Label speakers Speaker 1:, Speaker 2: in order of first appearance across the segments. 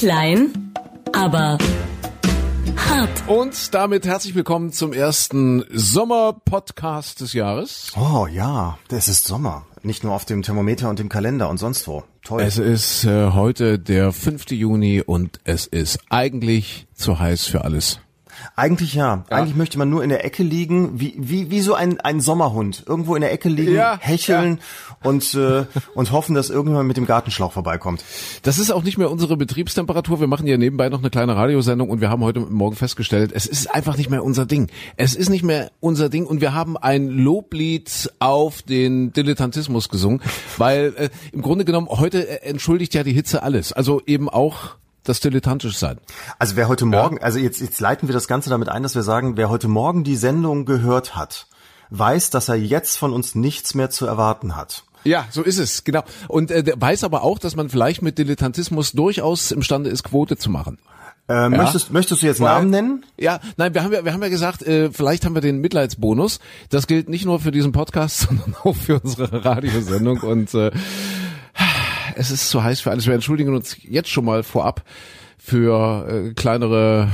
Speaker 1: Klein, aber hart.
Speaker 2: Und damit herzlich willkommen zum ersten Sommer-Podcast des Jahres.
Speaker 3: Oh ja, es ist Sommer. Nicht nur auf dem Thermometer und dem Kalender und sonst wo. Toll.
Speaker 2: Es ist äh, heute der 5. Juni und es ist eigentlich zu heiß für alles.
Speaker 3: Eigentlich ja. ja. Eigentlich möchte man nur in der Ecke liegen, wie, wie, wie so ein, ein Sommerhund. Irgendwo in der Ecke liegen, ja, hecheln ja. und, äh, und hoffen, dass irgendjemand mit dem Gartenschlauch vorbeikommt.
Speaker 2: Das ist auch nicht mehr unsere Betriebstemperatur. Wir machen ja nebenbei noch eine kleine Radiosendung und wir haben heute Morgen festgestellt, es ist einfach nicht mehr unser Ding. Es ist nicht mehr unser Ding und wir haben ein Loblied auf den Dilettantismus gesungen, weil äh, im Grunde genommen heute äh, entschuldigt ja die Hitze alles. Also eben auch das dilettantisch sein.
Speaker 3: Also wer heute Morgen, ja. also jetzt, jetzt leiten wir das Ganze damit ein, dass wir sagen, wer heute Morgen die Sendung gehört hat, weiß, dass er jetzt von uns nichts mehr zu erwarten hat.
Speaker 2: Ja, so ist es, genau. Und äh, weiß aber auch, dass man vielleicht mit Dilettantismus durchaus imstande ist, Quote zu machen.
Speaker 3: Äh, ja. möchtest, möchtest du jetzt Namen nennen?
Speaker 2: Ja, nein, wir haben ja, wir haben ja gesagt, äh, vielleicht haben wir den Mitleidsbonus. Das gilt nicht nur für diesen Podcast, sondern auch für unsere Radiosendung. Und äh, es ist zu heiß für alles. Wir entschuldigen uns jetzt schon mal vorab für äh, kleinere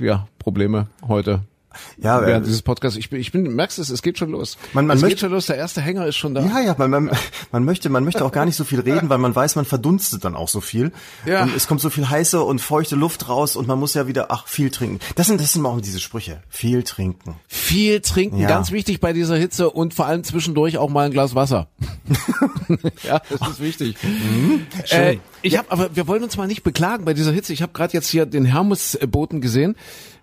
Speaker 2: äh, ja, Probleme heute ja, während äh, dieses Podcasts. Ich bin, ich bin, merkst du es, es geht schon los.
Speaker 3: Man, man
Speaker 2: es
Speaker 3: möchte,
Speaker 2: geht schon los, der erste Hänger ist schon da.
Speaker 3: Ja, ja, man, man, man möchte, man möchte auch gar nicht so viel reden, weil man weiß, man verdunstet dann auch so viel. Ja. Und es kommt so viel heiße und feuchte Luft raus und man muss ja wieder, ach, viel trinken. Das sind, das sind auch diese Sprüche. Viel trinken.
Speaker 2: Viel trinken, ja. ganz wichtig bei dieser Hitze und vor allem zwischendurch auch mal ein Glas Wasser. ja, das ist wichtig. Mhm, äh, ich ja. habe, aber wir wollen uns mal nicht beklagen bei dieser Hitze. Ich habe gerade jetzt hier den Hermesboten gesehen.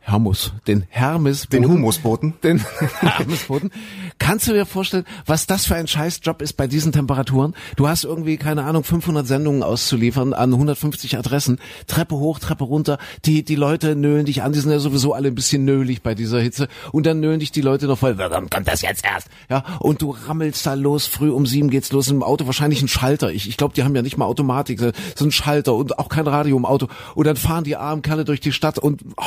Speaker 2: Hermus, den Hermesboten.
Speaker 3: Den Humusboten.
Speaker 2: Den Hermesboten. Kannst du dir vorstellen, was das für ein Scheißjob ist bei diesen Temperaturen? Du hast irgendwie, keine Ahnung, 500 Sendungen auszuliefern an 150 Adressen. Treppe hoch, Treppe runter. Die, die Leute nölen dich an. Die sind ja sowieso alle ein bisschen nölig bei dieser Hitze. Und dann nölen dich die Leute noch voll. Warum kommt das jetzt erst? Ja, und du rammelst da los. Früh um sieben geht's los. Im Auto wahrscheinlich ein Schalter. Ich, ich glaube, die haben ja nicht mal Automatik. So ein Schalter und auch kein Radio im Auto. Und dann fahren die armen Kerle durch die Stadt und, oh,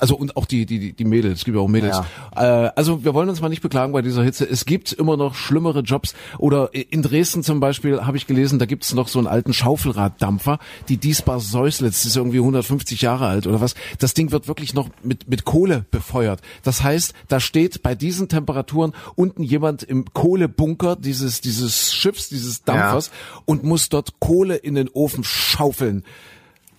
Speaker 2: also und auch die die die Mädels, es gibt ja auch Mädels. Ja. Äh, also wir wollen uns mal nicht beklagen bei dieser Hitze. Es gibt immer noch schlimmere Jobs. Oder in Dresden zum Beispiel habe ich gelesen, da gibt es noch so einen alten Schaufelraddampfer, die Diesbar Säuslitz, ist irgendwie 150 Jahre alt oder was. Das Ding wird wirklich noch mit mit Kohle befeuert. Das heißt, da steht bei diesen Temperaturen unten jemand im Kohlebunker dieses dieses Schiffs, dieses Dampfers ja. und muss dort Kohle in den Ofen schaufeln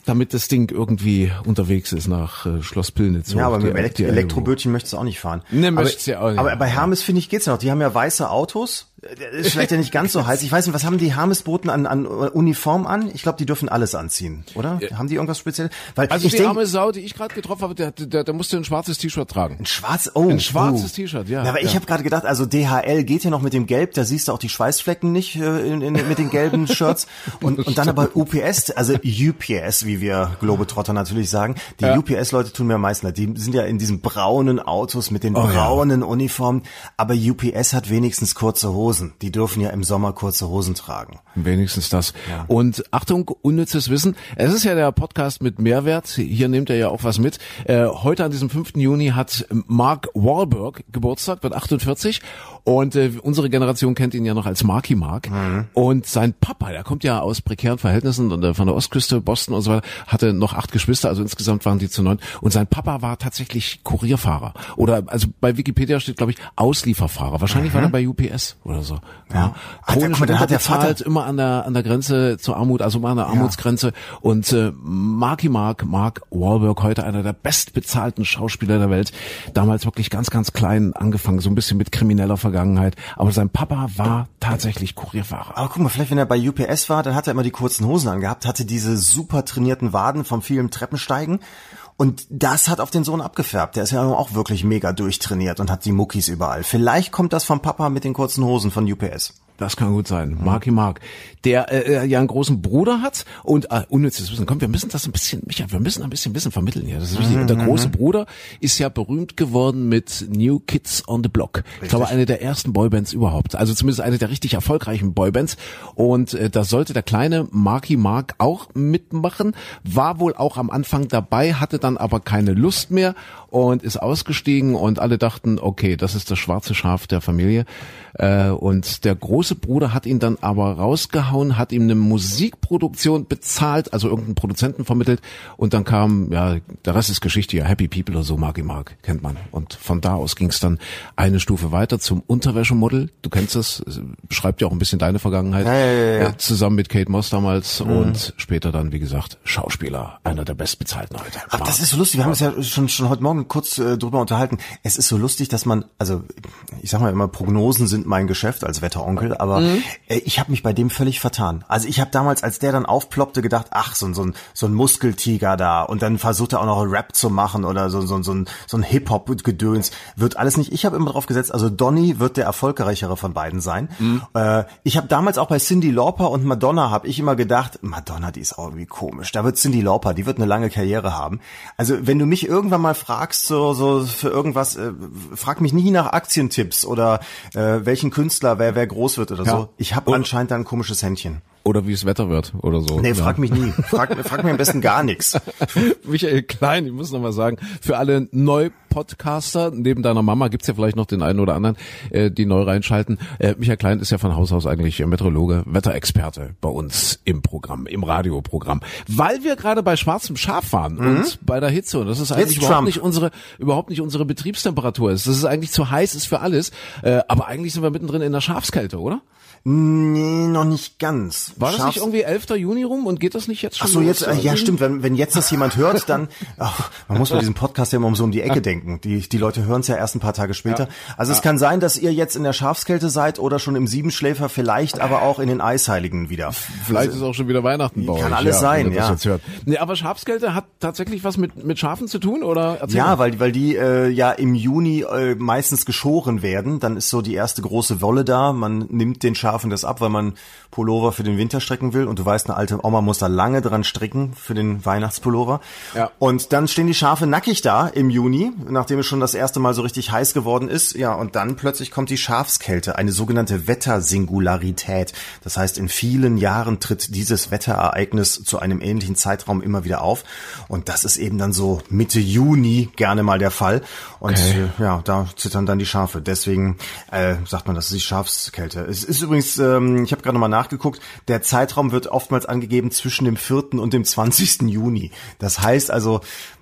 Speaker 2: damit das Ding irgendwie unterwegs ist nach äh, Schloss Pillnitz.
Speaker 3: Ja, aber mit dem Elekt Elektrobötchen möchtest du auch nicht fahren. Ne, möchtest du ja auch nicht. Aber bei Hermes, finde ich, geht's noch. Die haben ja weiße Autos ist vielleicht ja nicht ganz so heiß. Ich weiß nicht, was haben die Hermesboten an, an Uniform an? Ich glaube, die dürfen alles anziehen, oder? Ja. Haben die irgendwas Spezielles?
Speaker 2: Weil also ich die denk, arme Sau, die ich gerade getroffen habe, der, der, der musste ein schwarzes T-Shirt tragen.
Speaker 3: Ein schwarz, oh,
Speaker 2: ein schwarzes oh. T-Shirt, ja.
Speaker 3: ja. Aber
Speaker 2: ja.
Speaker 3: ich habe gerade gedacht, also DHL geht ja noch mit dem Gelb, da siehst du auch die Schweißflecken nicht äh, in, in, mit den gelben Shirts. Und, und dann aber UPS, also UPS, wie wir Globetrotter natürlich sagen. Die ja. UPS-Leute tun mir am meisten leid. Die sind ja in diesen braunen Autos mit den oh, braunen Uniformen. Aber UPS hat wenigstens kurze Hosen. Die dürfen ja im Sommer kurze Hosen tragen.
Speaker 2: Wenigstens das. Ja. Und Achtung, unnützes Wissen. Es ist ja der Podcast mit Mehrwert. Hier nimmt er ja auch was mit. Äh, heute an diesem 5. Juni hat Mark Wahlberg Geburtstag, wird 48. Und äh, unsere Generation kennt ihn ja noch als Marky Mark. Mhm. Und sein Papa, der kommt ja aus prekären Verhältnissen und äh, von der Ostküste, Boston und so weiter, hatte noch acht Geschwister, also insgesamt waren die zu neun. Und sein Papa war tatsächlich Kurierfahrer. Oder also bei Wikipedia steht, glaube ich, Auslieferfahrer. Wahrscheinlich mhm. war er bei UPS oder so. Ja. ja.
Speaker 3: Chronisch Ach, der, hat der Vater
Speaker 2: immer an der an der Grenze zur Armut, also immer an der Armutsgrenze. Ja. Und äh, Marky Mark, Mark Wahlberg, heute einer der bestbezahlten Schauspieler der Welt, damals wirklich ganz, ganz klein angefangen, so ein bisschen mit krimineller Vergangenheit. Aber sein Papa war tatsächlich Kurierfahrer.
Speaker 3: Aber guck mal, vielleicht wenn er bei UPS war, dann hat er immer die kurzen Hosen angehabt, hatte diese super trainierten Waden vom vielen Treppensteigen und das hat auf den Sohn abgefärbt. Der ist ja auch wirklich mega durchtrainiert und hat die Muckis überall. Vielleicht kommt das vom Papa mit den kurzen Hosen von UPS.
Speaker 2: Das kann gut sein. Marky Mark, der äh, äh, ja einen großen Bruder hat und äh, unnützes Wissen. Komm, wir müssen das ein bisschen, Micha, wir müssen ein bisschen Wissen vermitteln hier. Das ist wichtig. Und der mhm, große. Bruder ist ja berühmt geworden mit New Kids on the Block. Richtig. Ich glaube, eine der ersten Boybands überhaupt. Also zumindest eine der richtig erfolgreichen Boybands. Und äh, da sollte der kleine Marky Mark auch mitmachen. War wohl auch am Anfang dabei, hatte dann aber keine Lust mehr und ist ausgestiegen und alle dachten, okay, das ist das schwarze Schaf der Familie. Äh, und der große Bruder hat ihn dann aber rausgehauen, hat ihm eine Musikproduktion bezahlt, also irgendeinen Produzenten vermittelt und dann kam, ja, der Rest ist Geschichte, ja, Happy People oder so, Marky Mark, kennt man. Und von da aus ging es dann eine Stufe weiter zum Unterwäschemodel. Du kennst das, beschreibt ja auch ein bisschen deine Vergangenheit.
Speaker 3: Ja, ja, ja.
Speaker 2: Äh, Zusammen mit Kate Moss damals und später dann, wie gesagt, Schauspieler, einer der bestbezahlten heute.
Speaker 3: Ach, das ist so lustig. Wir haben uns ja schon, schon heute Morgen kurz äh, drüber unterhalten. Es ist so lustig, dass man, also ich sag mal immer, Prognosen sind mein Geschäft als Wetteronkel, aber äh, ich habe mich bei dem völlig vertan. Also ich habe damals, als der dann aufploppte, gedacht, ach, so, ein- so, ein, so ein Muskeltiger da und dann versucht er auch noch Rap zu machen oder so, so, so ein, so ein Hip-Hop-Gedöns. Wird alles nicht. Ich habe immer drauf gesetzt, also Donny wird der erfolgreichere von beiden sein. Äh, ich habe damals auch bei Cindy Lauper und Madonna habe ich immer gedacht, Madonna, die ist auch irgendwie komisch. Da wird Cindy Lauper, die wird eine lange Karriere haben. Also wenn du mich irgendwann mal fragst, so, so für irgendwas, äh, frag mich nie nach Aktientipps oder äh, welchen Künstler, wer, wer groß wird oder
Speaker 2: Ja.
Speaker 3: so. Ich habe anscheinend da ein komisches Händchen.
Speaker 2: Oder wie es Wetter wird oder so.
Speaker 3: Nee, frag mich nie. Frag, frag mir am besten gar nichts.
Speaker 2: Michael Klein, ich muss noch mal sagen, für alle Neu-Podcaster, neben deiner Mama gibt's ja vielleicht noch den einen oder anderen, äh, die neu reinschalten. Äh, Michael Klein ist ja von Haus aus eigentlich Meteorologe, Wetterexperte bei uns im Programm, im Radioprogramm. Weil wir gerade bei schwarzem Schaf waren und bei der Hitze und das ist eigentlich
Speaker 3: Jetzt
Speaker 2: überhaupt
Speaker 3: Trump.
Speaker 2: nicht unsere überhaupt nicht unsere Betriebstemperatur ist. Das ist eigentlich zu heiß ist für alles, äh, aber eigentlich sind wir mittendrin in der Schafskälte, oder?
Speaker 3: Nee, noch nicht ganz.
Speaker 2: War das
Speaker 3: Schafs-
Speaker 2: nicht irgendwie 11. Juni rum und geht das nicht jetzt schon
Speaker 3: Ach so,
Speaker 2: los?
Speaker 3: jetzt, äh, ja stimmt, wenn, wenn jetzt das jemand hört, dann, ach, man muss bei diesem Podcast ja immer um so um die Ecke denken. Die, die Leute hören es ja erst ein paar Tage später. Also es kann sein, dass ihr jetzt in der Schafskälte seid oder schon im Siebenschläfer, vielleicht aber auch in den Eisheiligen wieder.
Speaker 2: Vielleicht ist auch schon wieder Weihnachten bei
Speaker 3: kann
Speaker 2: euch.
Speaker 3: alles
Speaker 2: ja,
Speaker 3: sein,
Speaker 2: das
Speaker 3: ja.
Speaker 2: Nee, aber Schafskälte hat tatsächlich was mit, mit Schafen zu tun, oder? Erzähl
Speaker 3: Ja,
Speaker 2: mal.
Speaker 3: weil, weil die äh, ja im Juni äh, meistens geschoren werden. Dann ist so die erste große Wolle da. Man nimmt den Schafen das ab, weil man Pullover für den Winter strecken will. Und du weißt, eine alte Oma muss da lange dran stricken für den Weihnachtspullover.
Speaker 2: Ja.
Speaker 3: Und dann stehen die Schafe nackig da im Juni, nachdem es schon das erste Mal so richtig heiß geworden ist. Ja, und dann plötzlich kommt die Schafskälte, eine sogenannte Wettersingularität. Das heißt, in vielen Jahren tritt dieses Wetterereignis zu einem ähnlichen Zeitraum immer wieder auf. Und das ist eben dann so Mitte Juni gerne mal der Fall. Und
Speaker 2: Okay.
Speaker 3: äh, ja, da zittern dann die Schafe. Deswegen äh, sagt man, das ist die Schafskälte. Es ist übrigens, ähm, ich habe gerade noch mal nachgeguckt, der Zeitraum wird oftmals angegeben zwischen dem 4. und dem 20. Juni. Das heißt also,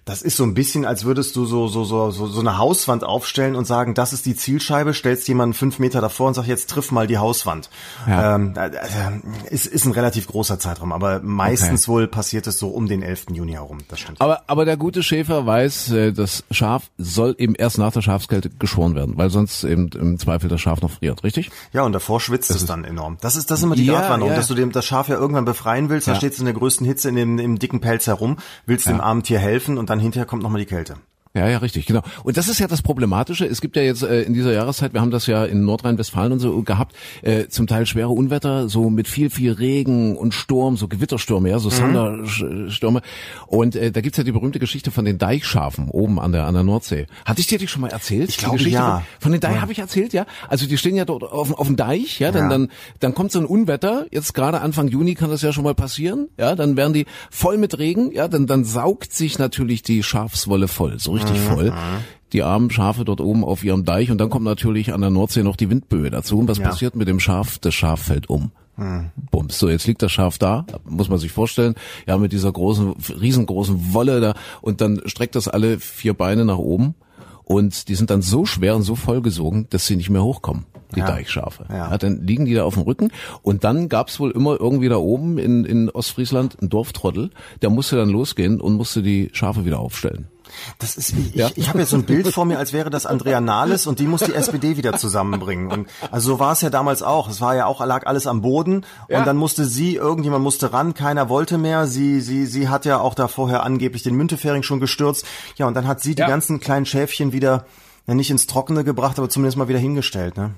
Speaker 3: das ist so ein bisschen, als würdest du so, so, so, so, so eine Hauswand aufstellen und sagen, das ist die Zielscheibe, stellst jemanden fünf Meter davor und sagst, jetzt triff mal die Hauswand.
Speaker 2: Ja.
Speaker 3: Ähm, äh, äh, ist, ist ein relativ großer Zeitraum, aber meistens wohl passiert es so um den 11. Juni herum. Das stimmt.
Speaker 2: Aber, aber der gute Schäfer weiß, äh, das Schaf soll eben erst nach der Schafskälte geschoren werden, weil sonst eben im Zweifel das Schaf noch friert, richtig?
Speaker 3: Ja, und davor schwitzt es dann enorm. Das ist, das ist immer die
Speaker 2: Ja,
Speaker 3: Gratwanderung,
Speaker 2: ja.
Speaker 3: dass du dem, das Schaf ja irgendwann befreien willst,
Speaker 2: Ja.
Speaker 3: dann steht es in der größten Hitze in dem, im dicken Pelz herum, willst dem armen Tier helfen und dann hinterher kommt nochmal die Kälte.
Speaker 2: Ja, ja, richtig, genau. Und das ist ja das Problematische. Es gibt ja jetzt äh, in dieser Jahreszeit, wir haben das ja in Nordrhein-Westfalen und so gehabt, äh, zum Teil schwere Unwetter, so mit viel, viel Regen und Sturm, so Gewitterstürme, ja, so Thunderstürme. Und äh, da gibt's ja die berühmte Geschichte von den Deichschafen oben an der an der Nordsee. Hatte ich dir die schon mal erzählt?
Speaker 3: Ich
Speaker 2: Die
Speaker 3: glaube,
Speaker 2: Geschichte
Speaker 3: ja.
Speaker 2: Von, von den Deich habe ich erzählt, ja. Also die stehen ja dort auf, auf dem Deich, ja, dann,
Speaker 3: Ja.
Speaker 2: dann, dann kommt so ein Unwetter, jetzt gerade Anfang Juni kann das ja schon mal passieren, ja, dann werden die voll mit Regen, ja, dann, dann saugt sich natürlich die Schafswolle voll, so richtig voll. Die armen Schafe dort oben auf ihrem Deich und dann kommt natürlich an der Nordsee noch die Windböe dazu. Und was
Speaker 3: Ja.
Speaker 2: passiert mit dem Schaf? Das Schaf fällt um. Bums. So, jetzt liegt das Schaf da, muss man sich vorstellen, ja, mit dieser großen, riesengroßen Wolle da und dann streckt das alle vier Beine nach oben und die sind dann so schwer und so vollgesogen, dass sie nicht mehr hochkommen, die
Speaker 3: Ja.
Speaker 2: Deichschafe.
Speaker 3: Ja.
Speaker 2: Ja, dann liegen die da auf dem Rücken und dann gab's wohl immer irgendwie da oben in, in Ostfriesland einen Dorftrottel, der musste dann losgehen und musste die Schafe wieder aufstellen.
Speaker 3: Das ist, ich,
Speaker 2: Ja.
Speaker 3: ich, ich habe jetzt so ein Bild vor mir, als wäre das Andrea Nahles und die muss die SPD wieder zusammenbringen. Und also so war es ja damals auch. Es war ja auch, lag alles am Boden
Speaker 2: Ja.
Speaker 3: und dann musste sie, irgendjemand musste ran, keiner wollte mehr. Sie, sie, sie hat ja auch da vorher angeblich den Müntefering schon gestürzt. Ja, und dann hat sie die
Speaker 2: Ja.
Speaker 3: ganzen kleinen Schäfchen wieder, ja, nicht ins Trockene gebracht, aber zumindest mal wieder hingestellt, ne?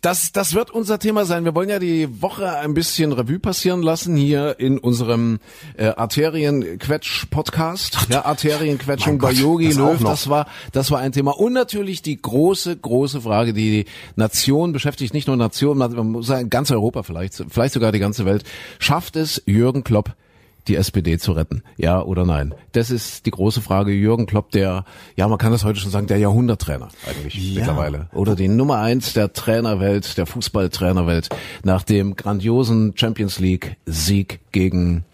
Speaker 2: Das, das wird unser Thema sein. Wir wollen ja die Woche ein bisschen Revue passieren lassen hier in unserem äh, Arterienquetsch-Podcast. Ja, Arterienquetschung bei Yogi Löw. Das war, das war ein Thema. Und natürlich die große, große Frage, die die Nation beschäftigt. Nicht nur Nation, man muss sagen, ganz Europa vielleicht, vielleicht sogar die ganze Welt. Schafft es Jürgen Klopp, die SPD zu retten? Ja oder nein? Das ist die große Frage. Jürgen Klopp, der, ja, man kann das heute schon sagen, der Jahrhunderttrainer eigentlich
Speaker 3: Ja.
Speaker 2: mittlerweile. Oder die Nummer eins der Trainerwelt, der Fußballtrainerwelt, nach dem grandiosen Champions League Sieg gegen,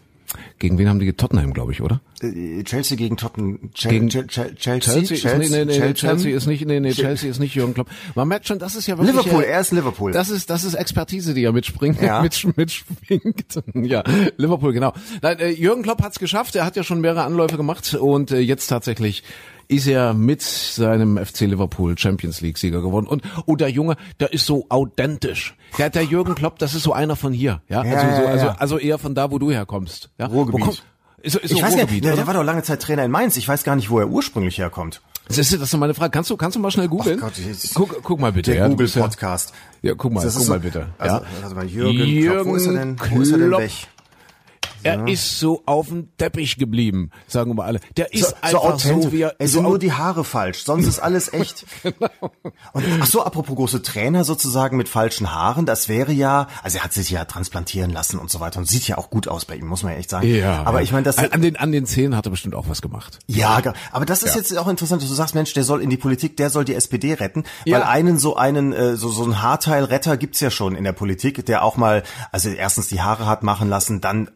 Speaker 2: gegen wen haben die? Tottenham, glaube ich, oder?
Speaker 3: Äh, Chelsea gegen Tottenham. Chel
Speaker 2: Gegen
Speaker 3: Chel Chel Chelsea?
Speaker 2: Chelsea, ist, nee? Chelsea ist nicht, nee, nee, Chelsea ist nicht Jürgen Klopp. Man merkt schon, das ist ja wirklich.
Speaker 3: Liverpool, er ist Liverpool.
Speaker 2: Das ist, das ist Expertise, die er mitspringt,
Speaker 3: Ja.
Speaker 2: mitsch, mitschwingt. Ja, Liverpool, genau. Nein, äh, Jürgen Klopp hat's geschafft. Er hat ja schon mehrere Anläufe gemacht und äh, jetzt tatsächlich ist er mit seinem FC Liverpool Champions League Sieger geworden. Und, oh, der Junge, der ist so authentisch. Der, der Jürgen Klopp, das ist so einer von hier. Ja, also,
Speaker 3: Ja,
Speaker 2: so,
Speaker 3: ja,
Speaker 2: also, also eher von da, wo du herkommst. Ja?
Speaker 3: Ruhrgebiet.
Speaker 2: Ist, ist so
Speaker 3: ich weiß
Speaker 2: Ruhrgebiet,
Speaker 3: nicht, der, der war doch lange Zeit Trainer in Mainz. Ich weiß gar nicht, wo er ursprünglich herkommt.
Speaker 2: Das ist, das ist meine Frage. Kannst du, kannst du mal schnell googeln? Guck, guck mal bitte.
Speaker 3: Der
Speaker 2: ja,
Speaker 3: Google Podcast.
Speaker 2: Ja, guck mal, guck
Speaker 3: so-
Speaker 2: mal bitte.
Speaker 3: Also,
Speaker 2: ja.
Speaker 3: warte mal, Jürgen, Klopp, wo ist er denn? Wo ist er denn weg?
Speaker 2: Er ist so auf dem Teppich geblieben, sagen wir mal alle. Der ist
Speaker 3: So, so
Speaker 2: einfach
Speaker 3: authentisch.
Speaker 2: so, wie er,
Speaker 3: es
Speaker 2: so
Speaker 3: sind nur die Haare falsch, sonst ist alles echt.
Speaker 2: Genau.
Speaker 3: Und ach so, apropos große Trainer sozusagen mit falschen Haaren, das wäre ja, also er hat sich ja transplantieren lassen und so weiter und sieht ja auch gut aus bei ihm, muss man ja echt sagen.
Speaker 2: ja,
Speaker 3: aber
Speaker 2: ja.
Speaker 3: ich meine, das
Speaker 2: an, den an den Zähnen hat er bestimmt auch was gemacht.
Speaker 3: ja, aber das ist
Speaker 2: Ja.
Speaker 3: jetzt auch interessant, dass du sagst, Mensch, der soll in die Politik, der soll die SPD retten,
Speaker 2: Ja.
Speaker 3: weil einen so einen äh, so so einen Haarteilretter gibt's ja schon in der Politik, der auch mal also erstens die Haare hat machen lassen, dann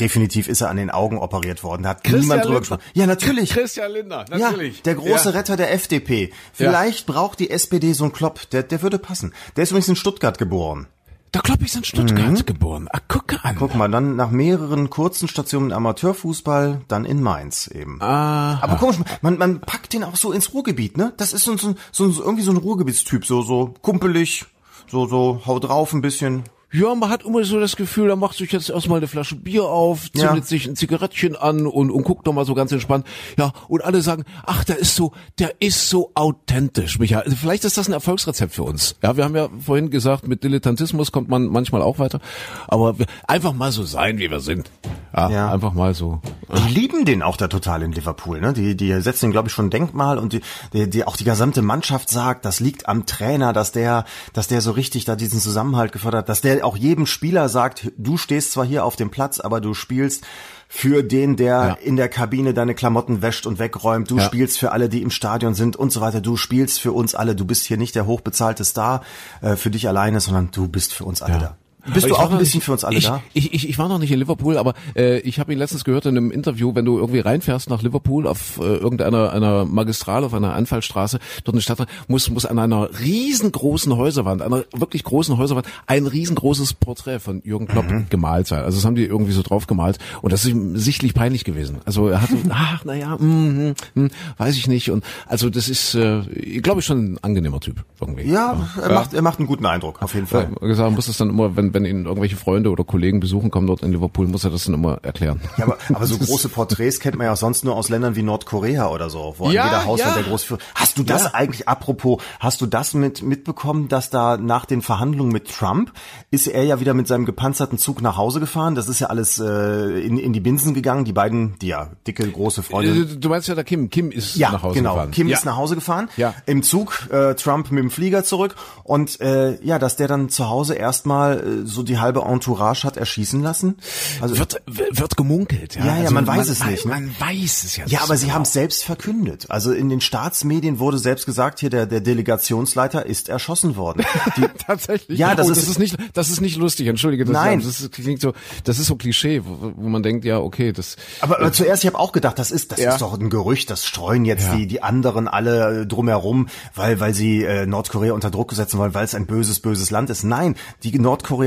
Speaker 3: definitiv ist er an den Augen operiert worden. Da hat niemand drüber
Speaker 2: Lindner.
Speaker 3: gesprochen. Ja, natürlich.
Speaker 2: Christian Lindner,
Speaker 3: Ja,
Speaker 2: natürlich.
Speaker 3: der große
Speaker 2: Ja.
Speaker 3: Retter der FDP. Vielleicht braucht die SPD so einen Klopp, der, der würde passen. Der ist übrigens in Stuttgart geboren.
Speaker 2: Der Klopp ist in Stuttgart geboren. Ah, guck an.
Speaker 3: Mhm. Guck mal, dann nach mehreren kurzen Stationen Amateurfußball, dann in Mainz eben.
Speaker 2: Ah,
Speaker 3: Aber komisch, man, man packt den auch so ins Ruhrgebiet, ne? Das ist so, so, so, so irgendwie so ein Ruhrgebietstyp, so, so kumpelig, so, so, hau drauf ein bisschen.
Speaker 2: Ja, man hat immer so das Gefühl, er macht sich jetzt erstmal eine Flasche Bier auf,
Speaker 3: Ja.
Speaker 2: zündet sich ein Zigarettchen an und, und guckt noch mal so ganz entspannt. Ja, und alle sagen, ach, der ist so, der ist so authentisch, Michael. Also vielleicht ist das ein Erfolgsrezept für uns. Ja, wir haben ja vorhin gesagt, mit Dilettantismus kommt man manchmal auch weiter. Aber einfach mal so sein, wie wir sind. Ja,
Speaker 3: Ja.
Speaker 2: einfach mal so.
Speaker 3: Die lieben den auch da total in Liverpool, ne? Die, die setzen ihn, glaube ich, schon ein Denkmal und die, die, die, auch die gesamte Mannschaft sagt, das liegt am Trainer, dass der, dass der so richtig da diesen Zusammenhalt gefördert hat, dass der auch jedem Spieler sagt, du stehst zwar hier auf dem Platz, aber du spielst für den, der
Speaker 2: Ja.
Speaker 3: in der Kabine deine Klamotten wäscht und wegräumt. Du
Speaker 2: Ja.
Speaker 3: spielst für alle, die im Stadion sind und so weiter. Du spielst für uns alle. Du bist hier nicht der hochbezahlte Star äh, für dich alleine, sondern du bist für uns alle da. Bist du auch ein bisschen
Speaker 2: nicht-
Speaker 3: für uns alle
Speaker 2: ich,
Speaker 3: da?
Speaker 2: Ich, ich, ich war noch nicht in Liverpool, aber äh, ich habe ihn letztens gehört in einem Interview, wenn du irgendwie reinfährst nach Liverpool auf äh, irgendeiner einer Magistrale, auf einer Anfallstraße, dort in der Stadt, muss, muss an einer riesengroßen Häuserwand, einer wirklich großen Häuserwand, ein riesengroßes Porträt von Jürgen Klopp
Speaker 3: Mhm.
Speaker 2: gemalt sein. Also das haben die irgendwie so drauf gemalt und das ist ihm sichtlich peinlich gewesen. Also er hatte, ach, naja, mm, mm, weiß ich nicht. Und also das ist, äh, glaube ich, schon ein angenehmer Typ irgendwie.
Speaker 3: Ja, er macht, er macht einen guten Eindruck, auf jeden Fall.
Speaker 2: Ja, gesagt, muss das dann immer, wenn, wenn ihn irgendwelche Freunde oder Kollegen besuchen kommen dort in Liverpool, muss er das dann immer erklären.
Speaker 3: Ja, aber, aber so große Porträts kennt man ja auch sonst nur aus Ländern wie Nordkorea oder so, wo
Speaker 2: Ja,
Speaker 3: jeder Hauswand
Speaker 2: ja.
Speaker 3: der groß für. Hast du das
Speaker 2: Ja.
Speaker 3: eigentlich, apropos, hast du das mit mitbekommen, dass da nach den Verhandlungen mit Trump ist er ja wieder mit seinem gepanzerten Zug nach Hause gefahren? Das ist ja alles äh, in, in die Binsen gegangen. Die beiden, die ja dicke, große Freunde.
Speaker 2: Äh, Du meinst ja der Kim. Kim ist
Speaker 3: Ja,
Speaker 2: nach Hause
Speaker 3: genau.
Speaker 2: gefahren.
Speaker 3: Kim
Speaker 2: ja.
Speaker 3: ist nach Hause gefahren.
Speaker 2: Ja.
Speaker 3: Im Zug, äh, Trump mit dem Flieger zurück. Und äh, ja, dass der dann zu Hause erstmal äh, so die halbe Entourage hat erschießen lassen. Also
Speaker 2: Wird, wird gemunkelt, ja.
Speaker 3: Ja, ja, man weiß es nicht, ne?
Speaker 2: Man weiß es ja.
Speaker 3: Ja, aber
Speaker 2: so
Speaker 3: sie
Speaker 2: genau.
Speaker 3: haben es selbst verkündet. Also in den Staatsmedien wurde selbst gesagt, hier der, der Delegationsleiter ist erschossen worden. Die,
Speaker 2: Tatsächlich.
Speaker 3: Ja, das
Speaker 2: oh,
Speaker 3: ist-
Speaker 2: das ist nicht, das ist nicht lustig. Entschuldige, das,
Speaker 3: Nein.
Speaker 2: das ist, klingt so, das ist so Klischee, wo, wo man denkt, ja, okay, das.
Speaker 3: aber, aber zuerst, ich habe auch gedacht, das ist, das
Speaker 2: Ja.
Speaker 3: ist doch ein Gerücht, das streuen jetzt
Speaker 2: Ja.
Speaker 3: die, die anderen alle äh, drumherum, weil, weil sie äh, Nordkorea unter Druck setzen wollen, weil es ein böses, böses Land ist. Nein, die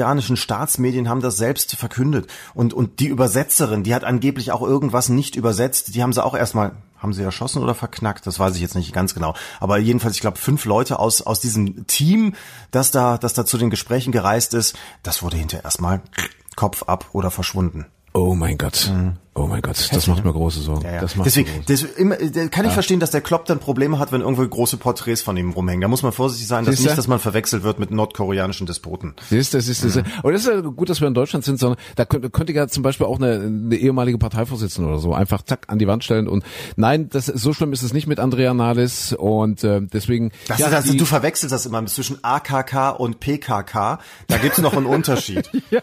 Speaker 3: nordkoreanischen Staatsmedien haben das selbst verkündet. Und, und die Übersetzerin, die hat angeblich auch irgendwas nicht übersetzt, die haben sie auch erstmal haben sie erschossen oder verknackt? Das weiß ich jetzt nicht ganz genau. Aber jedenfalls, ich glaube, fünf Leute aus, aus diesem Team, das da, das da zu den Gesprächen gereist ist, das wurde hinterher erstmal Kopf ab oder verschwunden.
Speaker 2: Oh mein Gott.
Speaker 3: Mhm.
Speaker 2: Oh mein Gott, das macht mir große Sorgen.
Speaker 3: Ja, ja.
Speaker 2: Das macht
Speaker 3: Deswegen, das, immer, da kann ich verstehen, dass der Klopp dann Probleme hat, wenn irgendwo große Porträts von ihm rumhängen. Da muss man vorsichtig sein, dass
Speaker 2: Siehste?
Speaker 3: nicht, dass man verwechselt wird mit nordkoreanischen Despoten.
Speaker 2: Siehst du, siehst du, du. Und das ist ja gut, dass wir in Deutschland sind, sondern da könnte, könnte ja zum Beispiel auch eine, eine ehemalige Parteivorsitzende oder so einfach zack an die Wand stellen und nein, das so schlimm ist es nicht mit Andrea Nahles und äh, deswegen.
Speaker 3: Das
Speaker 2: ja,
Speaker 3: ist also,
Speaker 2: die-
Speaker 3: du verwechselst das immer zwischen AKK und PKK. Da gibt's noch einen Unterschied.
Speaker 2: Ja,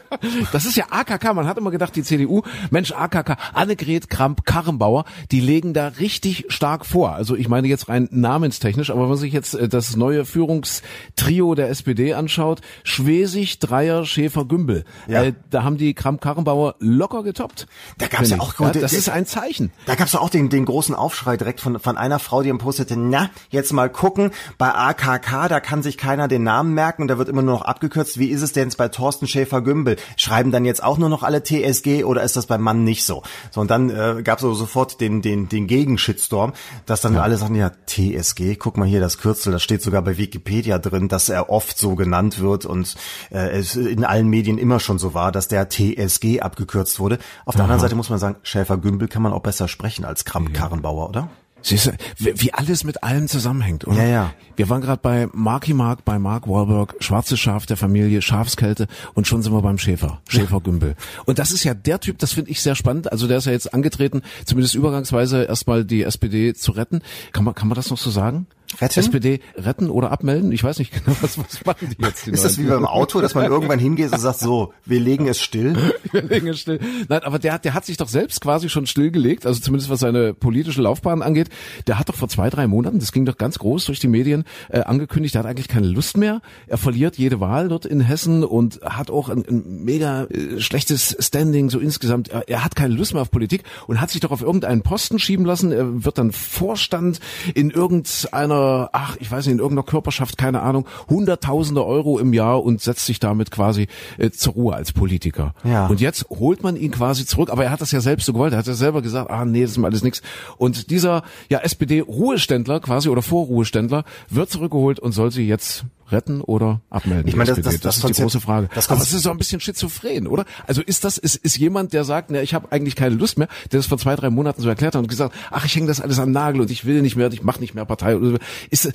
Speaker 2: das ist ja AKK. Man hat immer gedacht, die CDU, Mensch, AKK, Annegret Kramp-Karrenbauer, die legen da richtig stark vor. Also ich meine jetzt rein namenstechnisch, aber wenn man sich jetzt äh, das neue Führungstrio der SPD anschaut, Schwesig, Dreier, Schäfer, Gümbel,
Speaker 3: Ja.
Speaker 2: äh, da haben die Kramp-Karrenbauer locker getoppt.
Speaker 3: Da gab's ja auch gute-
Speaker 2: Das ist ein Zeichen.
Speaker 3: Da gab's ja auch den, den großen Aufschrei direkt von, von einer Frau, die ihm postete, na, jetzt mal gucken, bei AKK, da kann sich keiner den Namen merken und da wird immer nur noch abgekürzt. Wie ist es denn jetzt bei Thorsten Schäfer-Gümbel? Schreiben dann jetzt auch nur noch alle TSG oder ist das beim Mann nicht so? So, und dann äh, gab's so sofort den, den, den Gegenshitstorm, dass dann alle sagen, ja, TSG, guck mal hier das Kürzel, das steht sogar bei Wikipedia drin, dass er oft so genannt wird und äh, es in allen Medien immer schon so war, dass der TSG abgekürzt wurde. Auf der anderen Seite muss man sagen, Schäfer-Gümbel kann man auch besser sprechen als Kramp-Karrenbauer, oder?
Speaker 2: Siehst du, wie, alles mit allem zusammenhängt, oder?
Speaker 3: Ja, ja.
Speaker 2: Wir waren gerade bei Marky Mark, bei Mark Wahlberg, schwarzes Schaf der Familie, Schafskälte und schon sind wir beim Schäfer, Schäfer Gümbel. Und das ist ja der Typ, das finde ich sehr spannend. Also der ist ja jetzt angetreten, zumindest übergangsweise erstmal die SPD zu retten. Kann man, kann man das noch so sagen?
Speaker 3: Retten?
Speaker 2: SPD retten oder abmelden? Ich weiß nicht genau, was, was machen die jetzt? Die
Speaker 3: Ist das wie beim Auto, dass man irgendwann hingeht und sagt, so, wir legen es still?
Speaker 2: Wir legen es still. Nein, aber der, der hat sich doch selbst quasi schon stillgelegt, also zumindest was seine politische Laufbahn angeht. Der hat doch vor zwei, drei Monaten, das ging doch ganz groß durch die Medien, äh, angekündigt, der hat eigentlich keine Lust mehr. Er verliert jede Wahl dort in Hessen und hat auch ein, ein mega äh, schlechtes Standing so insgesamt. Er, er hat keine Lust mehr auf Politik und hat sich doch auf irgendeinen Posten schieben lassen. Er wird dann Vorstand in irgendeiner, ach, ich weiß nicht, in irgendeiner Körperschaft, keine Ahnung, hunderttausende Euro im Jahr und setzt sich damit quasi äh, zur Ruhe als Politiker.
Speaker 3: Ja.
Speaker 2: Und jetzt holt man ihn quasi zurück, aber er hat das ja selbst so gewollt. Er hat ja selber gesagt, ah nee, das ist mir alles nix. Und dieser ja SPD-Ruheständler quasi oder Vorruheständler wird zurückgeholt und soll sie jetzt retten oder abmelden.
Speaker 3: Ich
Speaker 2: die
Speaker 3: meine, das-
Speaker 2: SPD.
Speaker 3: das- das
Speaker 2: ist die
Speaker 3: Konzept-
Speaker 2: große Frage.
Speaker 3: das
Speaker 2: aber es ist so ein bisschen schizophren, oder? Also ist das ist, ist jemand, der sagt, ne, ich habe eigentlich keine Lust mehr, der das vor zwei drei Monaten so erklärt hat und gesagt, ach, ich hänge das alles am Nagel und ich will nicht mehr, ich mache nicht mehr Partei. Oder so. Ist es-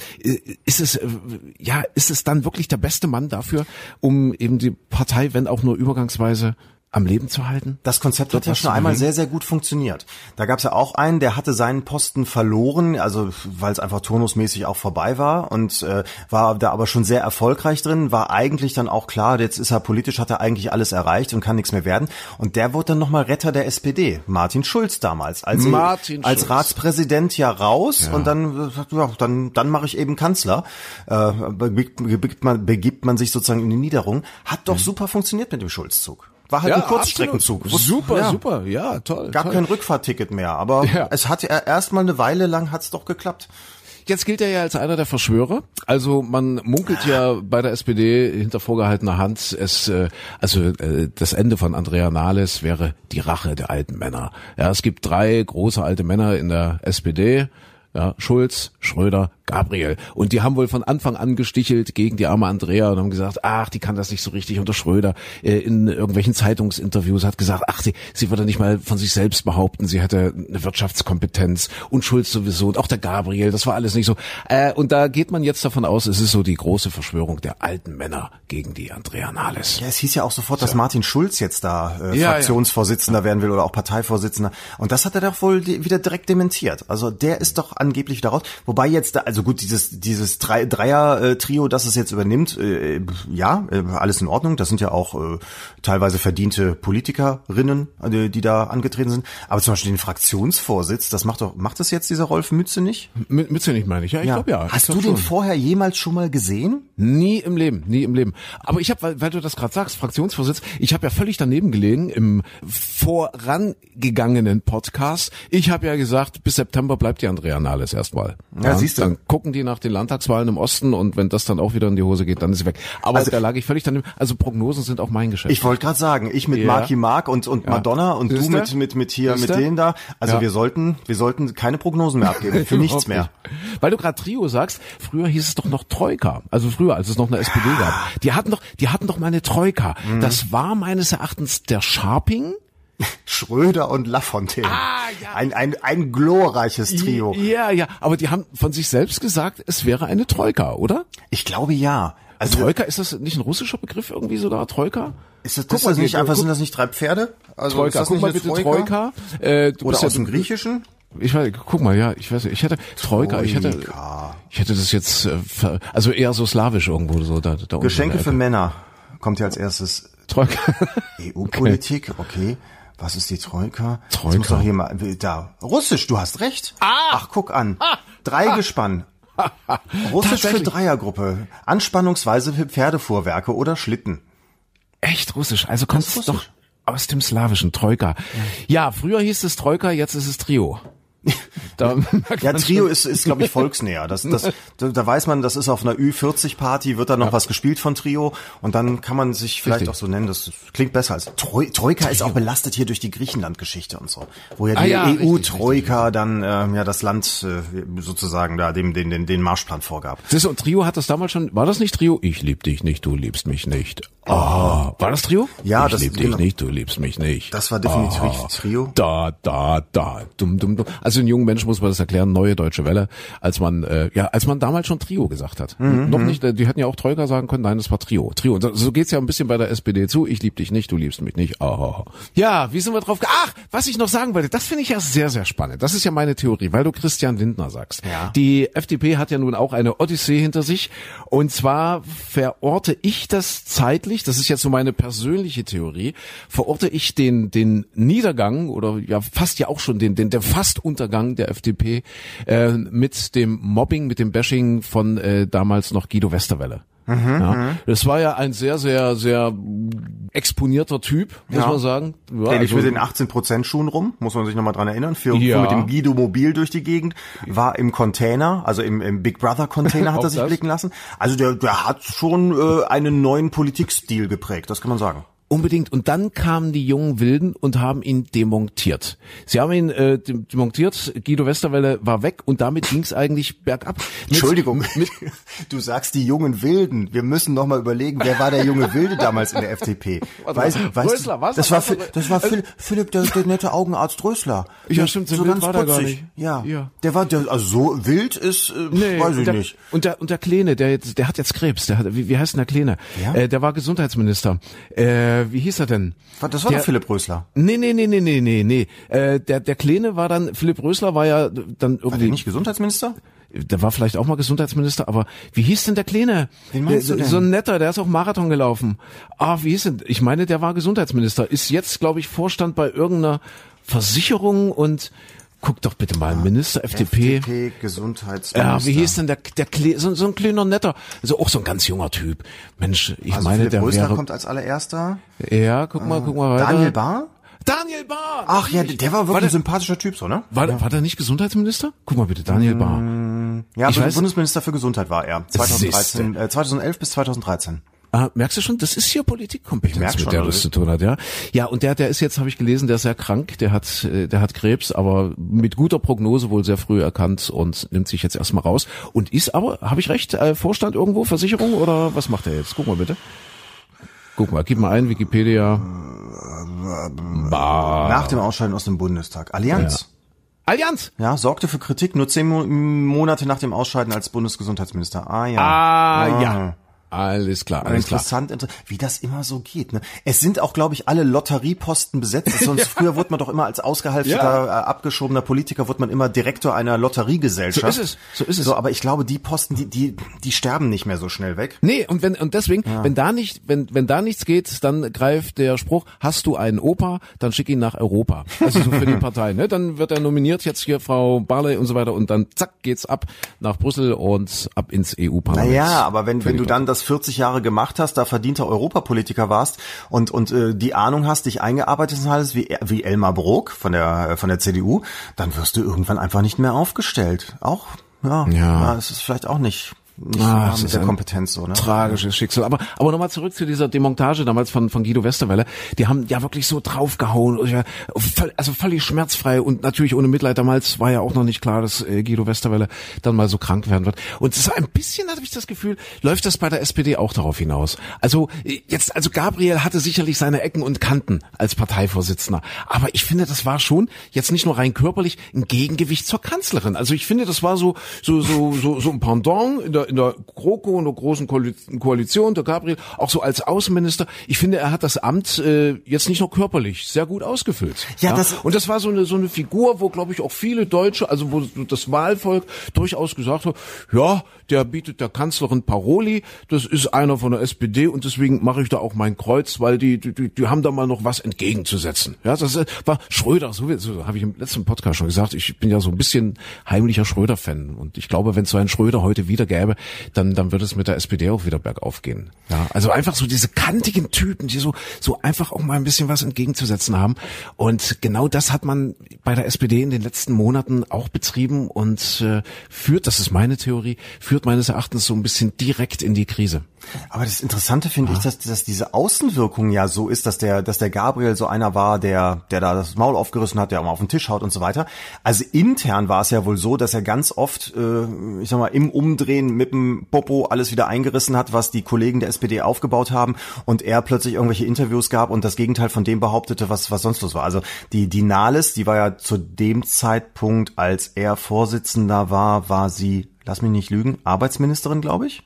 Speaker 2: ist es ja ist es dann wirklich der beste Mann dafür, um eben die Partei, wenn auch nur übergangsweise am Leben zu halten?
Speaker 3: Das Konzept hat ja schon einmal sehr, sehr gut funktioniert. Da gab es ja auch einen, der hatte seinen Posten verloren, also weil es einfach turnusmäßig auch vorbei war und äh, war da aber schon sehr erfolgreich drin, war eigentlich dann auch klar, jetzt ist er politisch, hat er eigentlich alles erreicht und kann nichts mehr werden. Und der wurde dann nochmal Retter der SPD, Martin Schulz damals, als,
Speaker 2: Martin
Speaker 3: als
Speaker 2: Schulz.
Speaker 3: Ratspräsident ja raus und dann, sagt, ja, dann, dann mache ich eben Kanzler. Äh, begibt, begibt, man, begibt man sich sozusagen in die Niederung. Hat doch super funktioniert mit dem Schulzzug. War halt ein Kurzstreckenzug.
Speaker 2: absolut. Super,
Speaker 3: Ja.
Speaker 2: super, ja, toll.
Speaker 3: Gab
Speaker 2: toll.
Speaker 3: kein Rückfahrticket mehr, aber
Speaker 2: Ja.
Speaker 3: es hat ja erst mal eine Weile lang hat's doch geklappt.
Speaker 2: Jetzt gilt er ja als einer der Verschwörer. Also man munkelt ja bei der SPD hinter vorgehaltener Hand, es äh, also äh, das Ende von Andrea Nahles wäre die Rache der alten Männer. Ja, es gibt drei große alte Männer in der SPD. Ja, Schulz, Schröder, Gabriel. Und die haben wohl von Anfang an gestichelt gegen die arme Andrea und haben gesagt, ach, die kann das nicht so richtig. Und der Schröder äh, in irgendwelchen Zeitungsinterviews hat gesagt, ach, sie, sie würde nicht mal von sich selbst behaupten, sie hätte eine Wirtschaftskompetenz und Schulz sowieso und auch der Gabriel, das war alles nicht so. Äh, und da geht man jetzt davon aus, es ist so die große Verschwörung der alten Männer gegen die Andrea Nahles.
Speaker 3: Ja, es hieß ja auch sofort, dass Martin Schulz jetzt da äh,
Speaker 2: Ja,
Speaker 3: Fraktionsvorsitzender werden will oder auch Parteivorsitzender. Und das hat er doch wohl wieder direkt dementiert. Also der ist doch angeblich daraus. Wobei jetzt, da, also gut, dieses dieses Drei, Dreier-Trio, das es jetzt übernimmt, äh, ja, äh, alles in Ordnung. Das sind ja auch äh, teilweise verdiente Politikerinnen, äh, die da angetreten sind. Aber zum Beispiel den Fraktionsvorsitz, das macht doch, macht das jetzt dieser Rolf Mütze nicht?
Speaker 2: Mit, Mütze nicht meine ich, ja, ich glaube ja.
Speaker 3: Hast du den
Speaker 2: schon.
Speaker 3: vorher jemals schon mal gesehen?
Speaker 2: Nie im Leben, nie im Leben. Aber ich habe, weil, weil du das gerade sagst, Fraktionsvorsitz, ich habe ja völlig daneben gelegen im vorangegangenen Podcast. Ich habe ja gesagt, bis September bleibt die Andrea Nahles erstmal.
Speaker 3: Ja, siehst du.
Speaker 2: Dann gucken die nach den Landtagswahlen im Osten und wenn das dann auch wieder in die Hose geht, dann ist sie weg. Aber
Speaker 3: Also-
Speaker 2: da lag ich völlig daneben. Also Prognosen sind auch mein Geschäft.
Speaker 3: Ich wollte gerade sagen, ich mit
Speaker 2: Ja.
Speaker 3: Marky Mark und, und
Speaker 2: Ja.
Speaker 3: Madonna und
Speaker 2: Siehste?
Speaker 3: du mit, mit, mit hier,
Speaker 2: Siehste?
Speaker 3: mit denen da. Also
Speaker 2: Ja.
Speaker 3: wir sollten, wir sollten keine Prognosen mehr abgeben. Für nichts mehr.
Speaker 2: Weil du gerade Trio sagst, früher hieß es doch noch Troika. Also früher, als es noch eine SPD gab. Die hatten doch, die hatten doch mal eine Troika.
Speaker 3: Mhm.
Speaker 2: Das war meines Erachtens der Sharping,
Speaker 3: Schröder und Lafontaine.
Speaker 2: Ah, ja.
Speaker 3: Ein, ein, ein glorreiches Trio.
Speaker 2: Ja, ja, aber die haben von sich selbst gesagt, es wäre eine Troika, oder?
Speaker 3: Ich glaube ja. Also
Speaker 2: Troika, ist das nicht ein russischer Begriff irgendwie so da? Troika?
Speaker 3: ist das,
Speaker 2: Guck
Speaker 3: ist
Speaker 2: mal,
Speaker 3: das nicht
Speaker 2: die-
Speaker 3: einfach,
Speaker 2: guck-
Speaker 3: sind das nicht drei Pferde? Also
Speaker 2: Troika, guck
Speaker 3: nicht
Speaker 2: mal bitte Troika. Äh, du
Speaker 3: Oder
Speaker 2: bist ja,
Speaker 3: aus dem Griechischen?
Speaker 2: Ich weiß, guck mal, ja, ich weiß, nicht, ich hätte Troika, ich hätte,
Speaker 3: Troika.
Speaker 2: ich hätte das jetzt, äh, also eher so slawisch irgendwo so da, da unten
Speaker 3: Geschenke für. Männer kommt hier als erstes.
Speaker 2: Troika.
Speaker 3: EU-Politik, okay. Was ist die Troika? Jetzt
Speaker 2: Troika.
Speaker 3: muss doch hier mal, da. Russisch, du hast recht. Ach, guck an. Dreigespann. Russisch für. Dreiergruppe. Anspannungsweise für Pferdefuhrwerke oder Schlitten.
Speaker 2: Echt russisch, also kommt
Speaker 3: ist
Speaker 2: es doch aus dem Slawischen, Troika. Ja, früher hieß es Troika, jetzt ist es Trio. Da
Speaker 3: Ja, Trio ist, ist glaube ich, volksnäher. Das, das, da, da weiß man, das ist auf einer Ü40-Party, wird da noch was gespielt von Trio und dann kann man sich vielleicht
Speaker 2: Richtig.
Speaker 3: auch so nennen. Das klingt besser als Troi Troika ist auch belastet hier durch die Griechenland-Geschichte und so. Wo ja
Speaker 2: Ah
Speaker 3: die
Speaker 2: ja, richtig,
Speaker 3: EU-Troika dann ähm, ja das Land äh, sozusagen da dem den, den, den Marschplan vorgab.
Speaker 2: Siehst du, und Trio hat das damals schon, war das nicht Trio? Ich lieb dich nicht, du liebst mich nicht. Ah, war das Trio?
Speaker 3: Ja,
Speaker 2: ich
Speaker 3: das-
Speaker 2: lieb
Speaker 3: genau.
Speaker 2: dich nicht, du liebst mich nicht.
Speaker 3: Das war definitiv
Speaker 2: Ah.
Speaker 3: Trio.
Speaker 2: Da, da, da, dumm, dumm, dumm. Also den jungen Menschen muss man das erklären, neue deutsche Welle, als man, äh, ja, als man damals schon Trio gesagt hat.
Speaker 3: Mhm,
Speaker 2: Noch nicht, äh, die hätten ja auch Troika sagen können, nein, das war Trio. Trio. Und so, so geht's ja ein bisschen bei der SPD zu. Ich lieb dich nicht, du liebst mich nicht. Ah. Ja, wie sind wir drauf? Ach, was ich noch sagen wollte, das finde ich ja sehr, sehr spannend. Das ist ja meine Theorie, weil du Christian Lindner sagst.
Speaker 3: Ja.
Speaker 2: Die FDP hat ja nun auch eine Odyssee hinter sich. Und zwar verorte ich das zeitlich, das ist jetzt so meine persönliche Theorie, verorte ich den, den Niedergang oder ja fast ja auch schon den, den, der Fastuntergang der FDP äh, mit dem Mobbing, mit dem Bashing von äh, damals noch Guido Westerwelle. Ja. Das war ja ein sehr, sehr, sehr exponierter Typ, muss
Speaker 3: Ja.
Speaker 2: man sagen. Ja,
Speaker 3: Ähnlich
Speaker 2: also-
Speaker 3: mit den 18% Schuhen rum, muss man sich nochmal dran erinnern. Für,
Speaker 2: Ja.
Speaker 3: für mit dem Guido Mobil durch die Gegend, war im Container, also im, im Big Brother Container hat er sich
Speaker 2: das.
Speaker 3: blicken lassen. Also der, der hat schon äh, einen neuen Politikstil geprägt, das kann man sagen.
Speaker 2: Unbedingt. Und dann kamen die jungen Wilden und haben ihn demontiert. Sie haben ihn äh, dem- demontiert, Guido Westerwelle war weg und damit ging es eigentlich bergab. Mit-
Speaker 3: Entschuldigung,
Speaker 2: Mit,
Speaker 3: du sagst die jungen Wilden. Wir müssen noch mal überlegen, wer war der junge Wilde damals in der FDP?
Speaker 2: Warte mal, Rösler, was?
Speaker 3: Das war? Phil- das war Phil, Philipp, der, der nette Augenarzt Rösler.
Speaker 2: Ja,
Speaker 3: Der-
Speaker 2: stimmt, so wild war nicht.
Speaker 3: Ja.
Speaker 2: Ja.
Speaker 3: der war, der, also so wild ist, äh,
Speaker 2: nee,
Speaker 3: weiß
Speaker 2: und
Speaker 3: ich
Speaker 2: der,
Speaker 3: nicht.
Speaker 2: Und der, und der Kleine, der jetzt, der hat jetzt Krebs. Der hat, wie, wie heißt denn der Kleine?
Speaker 3: Ja?
Speaker 2: Äh, der war Gesundheitsminister. Äh, wie hieß er denn?
Speaker 3: Das war
Speaker 2: der,
Speaker 3: doch Philipp Rösler.
Speaker 2: Nee, nee, nee, nee, nee, nee, nee. Äh, der, der Kleine war dann, Philipp Rösler war ja dann
Speaker 3: War der
Speaker 2: irgendwie,
Speaker 3: nicht Gesundheitsminister?
Speaker 2: der war vielleicht auch mal Gesundheitsminister, aber wie hieß denn der Kleine?
Speaker 3: Wen meinst
Speaker 2: der,
Speaker 3: du denn?
Speaker 2: So ein netter, der ist auch Marathon gelaufen. Ah, wie hieß denn? Ich meine, der war Gesundheitsminister, ist jetzt, glaube ich, Vorstand bei irgendeiner Versicherung und guck doch bitte mal, Minister FDP.
Speaker 3: FDP Gesundheitsminister.
Speaker 2: Ja, wie hieß denn der, der so, so ein kleiner netter, also auch so ein ganz junger Typ. Mensch, ich
Speaker 3: Also
Speaker 2: meine,
Speaker 3: Philipp
Speaker 2: der
Speaker 3: Rösler
Speaker 2: wäre,
Speaker 3: kommt als allererster.
Speaker 2: ja, guck mal, guck mal weiter.
Speaker 3: Daniel Bahr?
Speaker 2: Daniel Bahr!
Speaker 3: Ach ja, der war wirklich
Speaker 2: der-
Speaker 3: ein sympathischer Typ, so, ne?
Speaker 2: War, der- war der nicht Gesundheitsminister? Guck mal bitte, Daniel Bahr.
Speaker 3: Ja,
Speaker 2: Ich
Speaker 3: Bund-
Speaker 2: weiß-
Speaker 3: Bundesminister für Gesundheit war er. 2013, äh, 2011 bis 2013.
Speaker 2: Ah, merkst du schon, das ist hier Politikkompetenz, mit
Speaker 3: schon,
Speaker 2: der das zu tun hat, ja. Ja, und der, der ist jetzt, habe ich gelesen, der ist sehr krank, der hat, äh, der hat Krebs, aber mit guter Prognose wohl sehr früh erkannt und nimmt sich jetzt erstmal raus und ist aber, habe ich recht, äh, Vorstand irgendwo, Versicherung oder was macht er jetzt? Guck mal bitte. Guck mal, gib mal ein, Wikipedia. Bah.
Speaker 3: Nach dem Ausscheiden aus dem Bundestag. Allianz.
Speaker 2: Allianz!
Speaker 3: Ja. sorgte für Kritik nur zehn Mo Monate nach dem Ausscheiden als Bundesgesundheitsminister. Ah ja.
Speaker 2: Ah, ja. Alles klar, alles klar.
Speaker 3: Interessant, inter wie das immer so geht. Ne? Es sind auch, glaube ich, alle Lotterieposten besetzt. Sonst früher wurde man doch immer als ausgehalfterter, äh, abgeschobener Politiker wurde man immer Direktor einer Lotteriegesellschaft.
Speaker 2: So ist es, so ist es.
Speaker 3: So, aber ich glaube, die Posten, die, die, die sterben nicht mehr so schnell weg.
Speaker 2: Nee, und wenn und deswegen, wenn da nicht, wenn wenn da nichts geht, dann greift der Spruch, hast du einen Opa, dann schick ihn nach Europa. Also so für die Partei, ne? Dann wird er nominiert jetzt hier Frau Barley und so weiter und dann zack geht's ab nach Brüssel und ab ins EU-Parlament.
Speaker 3: Naja, aber wenn, wenn du dann das 40 Jahre gemacht hast, da verdienter Europapolitiker warst und, und äh, die Ahnung hast, dich eingearbeitet hast, wie, wie Elmar Brok von der, von der CDU, dann wirst du irgendwann einfach nicht mehr aufgestellt. Auch, ja,
Speaker 2: Ja.
Speaker 3: ja es ist vielleicht auch nicht nicht
Speaker 2: Ah,
Speaker 3: ah, mit
Speaker 2: ist
Speaker 3: der Kompetenz so, ne?
Speaker 2: Tragisches Schicksal. Aber, aber nochmal zurück zu dieser Demontage damals von, von Guido Westerwelle. Die haben ja wirklich so draufgehauen. Also völlig schmerzfrei und natürlich ohne Mitleid. Damals war ja auch noch nicht klar, dass äh, Guido Westerwelle dann mal so krank werden wird. Und es ist ein bisschen, hatte ich das Gefühl, läuft das bei der SPD auch darauf hinaus. Also äh, jetzt, also Gabriel hatte sicherlich seine Ecken und Kanten als Parteivorsitzender. Aber ich finde, das war schon jetzt nicht nur rein körperlich ein Gegengewicht zur Kanzlerin. Also ich finde, das war so, so, so, so, so ein Pendant in der, in der GroKo, in der großen Koali- Koalition, der Gabriel, auch so als Außenminister. Ich finde, er hat das Amt äh, jetzt nicht nur körperlich sehr gut ausgefüllt.
Speaker 3: Ja, das-
Speaker 2: und das war so eine, so eine Figur, wo, glaube ich, auch viele Deutsche, also wo das Wahlvolk durchaus gesagt hat, ja, der bietet der Kanzlerin Paroli, das ist einer von der SPD und deswegen mache ich da auch mein Kreuz, weil die, die, die, die haben da mal noch was entgegenzusetzen. Ja, das war Schröder, so, so habe ich im letzten Podcast schon gesagt, ich bin ja so ein bisschen heimlicher Schröder-Fan und ich glaube, wenn es so einen Schröder heute wieder gäbe, dann, dann würde es mit der SPD auch wieder bergauf gehen. Ja, also einfach so diese kantigen Typen, die so, so einfach auch mal ein bisschen was entgegenzusetzen haben und genau das hat man bei der SPD in den letzten Monaten auch betrieben und äh, führt, das ist meine Theorie, führt meines Erachtens so ein bisschen direkt in die Krise.
Speaker 3: Aber das Interessante finde ich, dass, dass diese Außenwirkung ja so ist, dass der, dass der Gabriel so einer war, der, der da das Maul aufgerissen hat, der auch mal auf den Tisch haut und so weiter. Also intern war es ja wohl so, dass er ganz oft, äh, ich sag mal, im Umdrehen mit dem Popo alles wieder eingerissen hat, was die Kollegen der SPD aufgebaut haben und er plötzlich irgendwelche Interviews gab und das Gegenteil von dem behauptete, was, was sonst los war. Also die, die Nahles, die war ja zu dem Zeitpunkt, als er Vorsitzender war, war sie, lass mich nicht lügen, Arbeitsministerin, glaube ich.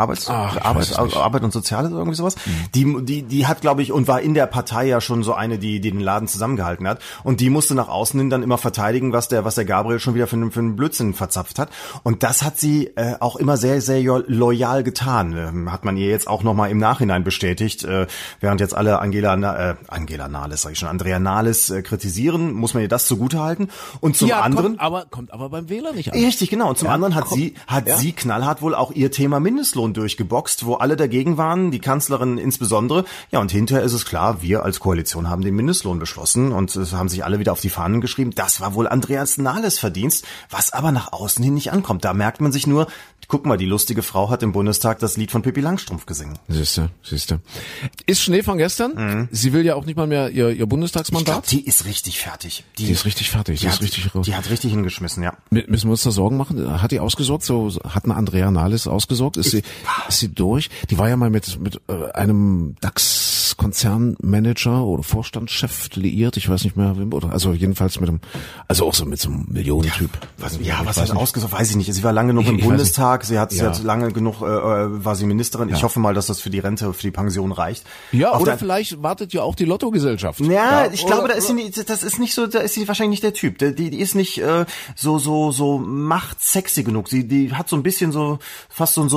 Speaker 3: Arbeits,
Speaker 2: Ach,
Speaker 3: Arbeit.
Speaker 2: Mhm.
Speaker 3: Arbeit und Soziales irgendwie sowas. Die, die, die hat, glaube ich, und war in der Partei ja schon so eine, die, die den Laden zusammengehalten hat. Und die musste nach außen hin dann immer verteidigen, was der, was der Gabriel schon wieder für, einen- für einen Blödsinn verzapft hat. Und das hat sie äh, auch immer sehr, sehr loyal getan. Ähm, hat man ihr jetzt auch nochmal im Nachhinein bestätigt. Äh, während jetzt alle Angela, Na- äh, Angela Nahles, sag ich schon, Andrea Nahles äh, kritisieren, muss man ihr das zugutehalten. Und zum anderen...
Speaker 2: kommt aber, kommt aber beim Wähler nicht an.
Speaker 3: Richtig, genau. Und zum
Speaker 2: Ja,
Speaker 3: anderen hat
Speaker 2: komm.
Speaker 3: sie, hat
Speaker 2: Ja.
Speaker 3: sie knallhart wohl auch ihr Thema Mindestlohn durchgeboxt, wo alle dagegen waren, die Kanzlerin insbesondere. Ja, und hinterher ist es klar, wir als Koalition haben den Mindestlohn beschlossen und es haben sich alle wieder auf die Fahnen geschrieben. Das war wohl Andreas Nahles Verdienst, was aber nach außen hin nicht ankommt. Da merkt man sich nur, guck mal, die lustige Frau hat im Bundestag das Lied von Pippi Langstrumpf gesungen.
Speaker 2: Siehste, siehste. Ist Schnee von gestern? Sie will ja auch nicht mal mehr ihr, ihr
Speaker 3: Ich
Speaker 2: Bundestagsmandat.
Speaker 3: die ist richtig fertig.
Speaker 2: Die ist richtig fertig,
Speaker 3: Die,
Speaker 2: die ist
Speaker 3: hat,
Speaker 2: richtig raus.
Speaker 3: die hat richtig hingeschmissen, ja.
Speaker 2: Müssen wir uns da Sorgen machen? Hat die ausgesorgt? So hat eine Andrea Nahles ausgesorgt? Ist sie, ist sie durch? Die war ja mal mit mit äh, einem DAX Konzernmanager oder Vorstandschef liiert. Ich weiß nicht mehr, wem, oder also jedenfalls mit einem, also auch so mit so einem Millionentyp.
Speaker 3: Was, ja, was
Speaker 2: weiß
Speaker 3: hat
Speaker 2: nicht.
Speaker 3: ausgesucht, weiß ich nicht. Sie war lange genug
Speaker 2: Ich-
Speaker 3: im
Speaker 2: ich
Speaker 3: Bundestag, sie hat, sie
Speaker 2: Ja.
Speaker 3: hat lange genug, äh, äh, war sie Ministerin. Ich hoffe mal, dass das für die Rente, für die Pension reicht.
Speaker 2: Ja,
Speaker 3: Auf
Speaker 2: oder
Speaker 3: der-
Speaker 2: vielleicht wartet ja auch die Lottogesellschaft.
Speaker 3: ja, ich
Speaker 2: oder-
Speaker 3: glaube, da ist sie nicht, das ist nicht so, da ist sie wahrscheinlich nicht der Typ. Die, die ist nicht äh, so so so machtsexy genug. Sie die hat so ein bisschen so fast so einen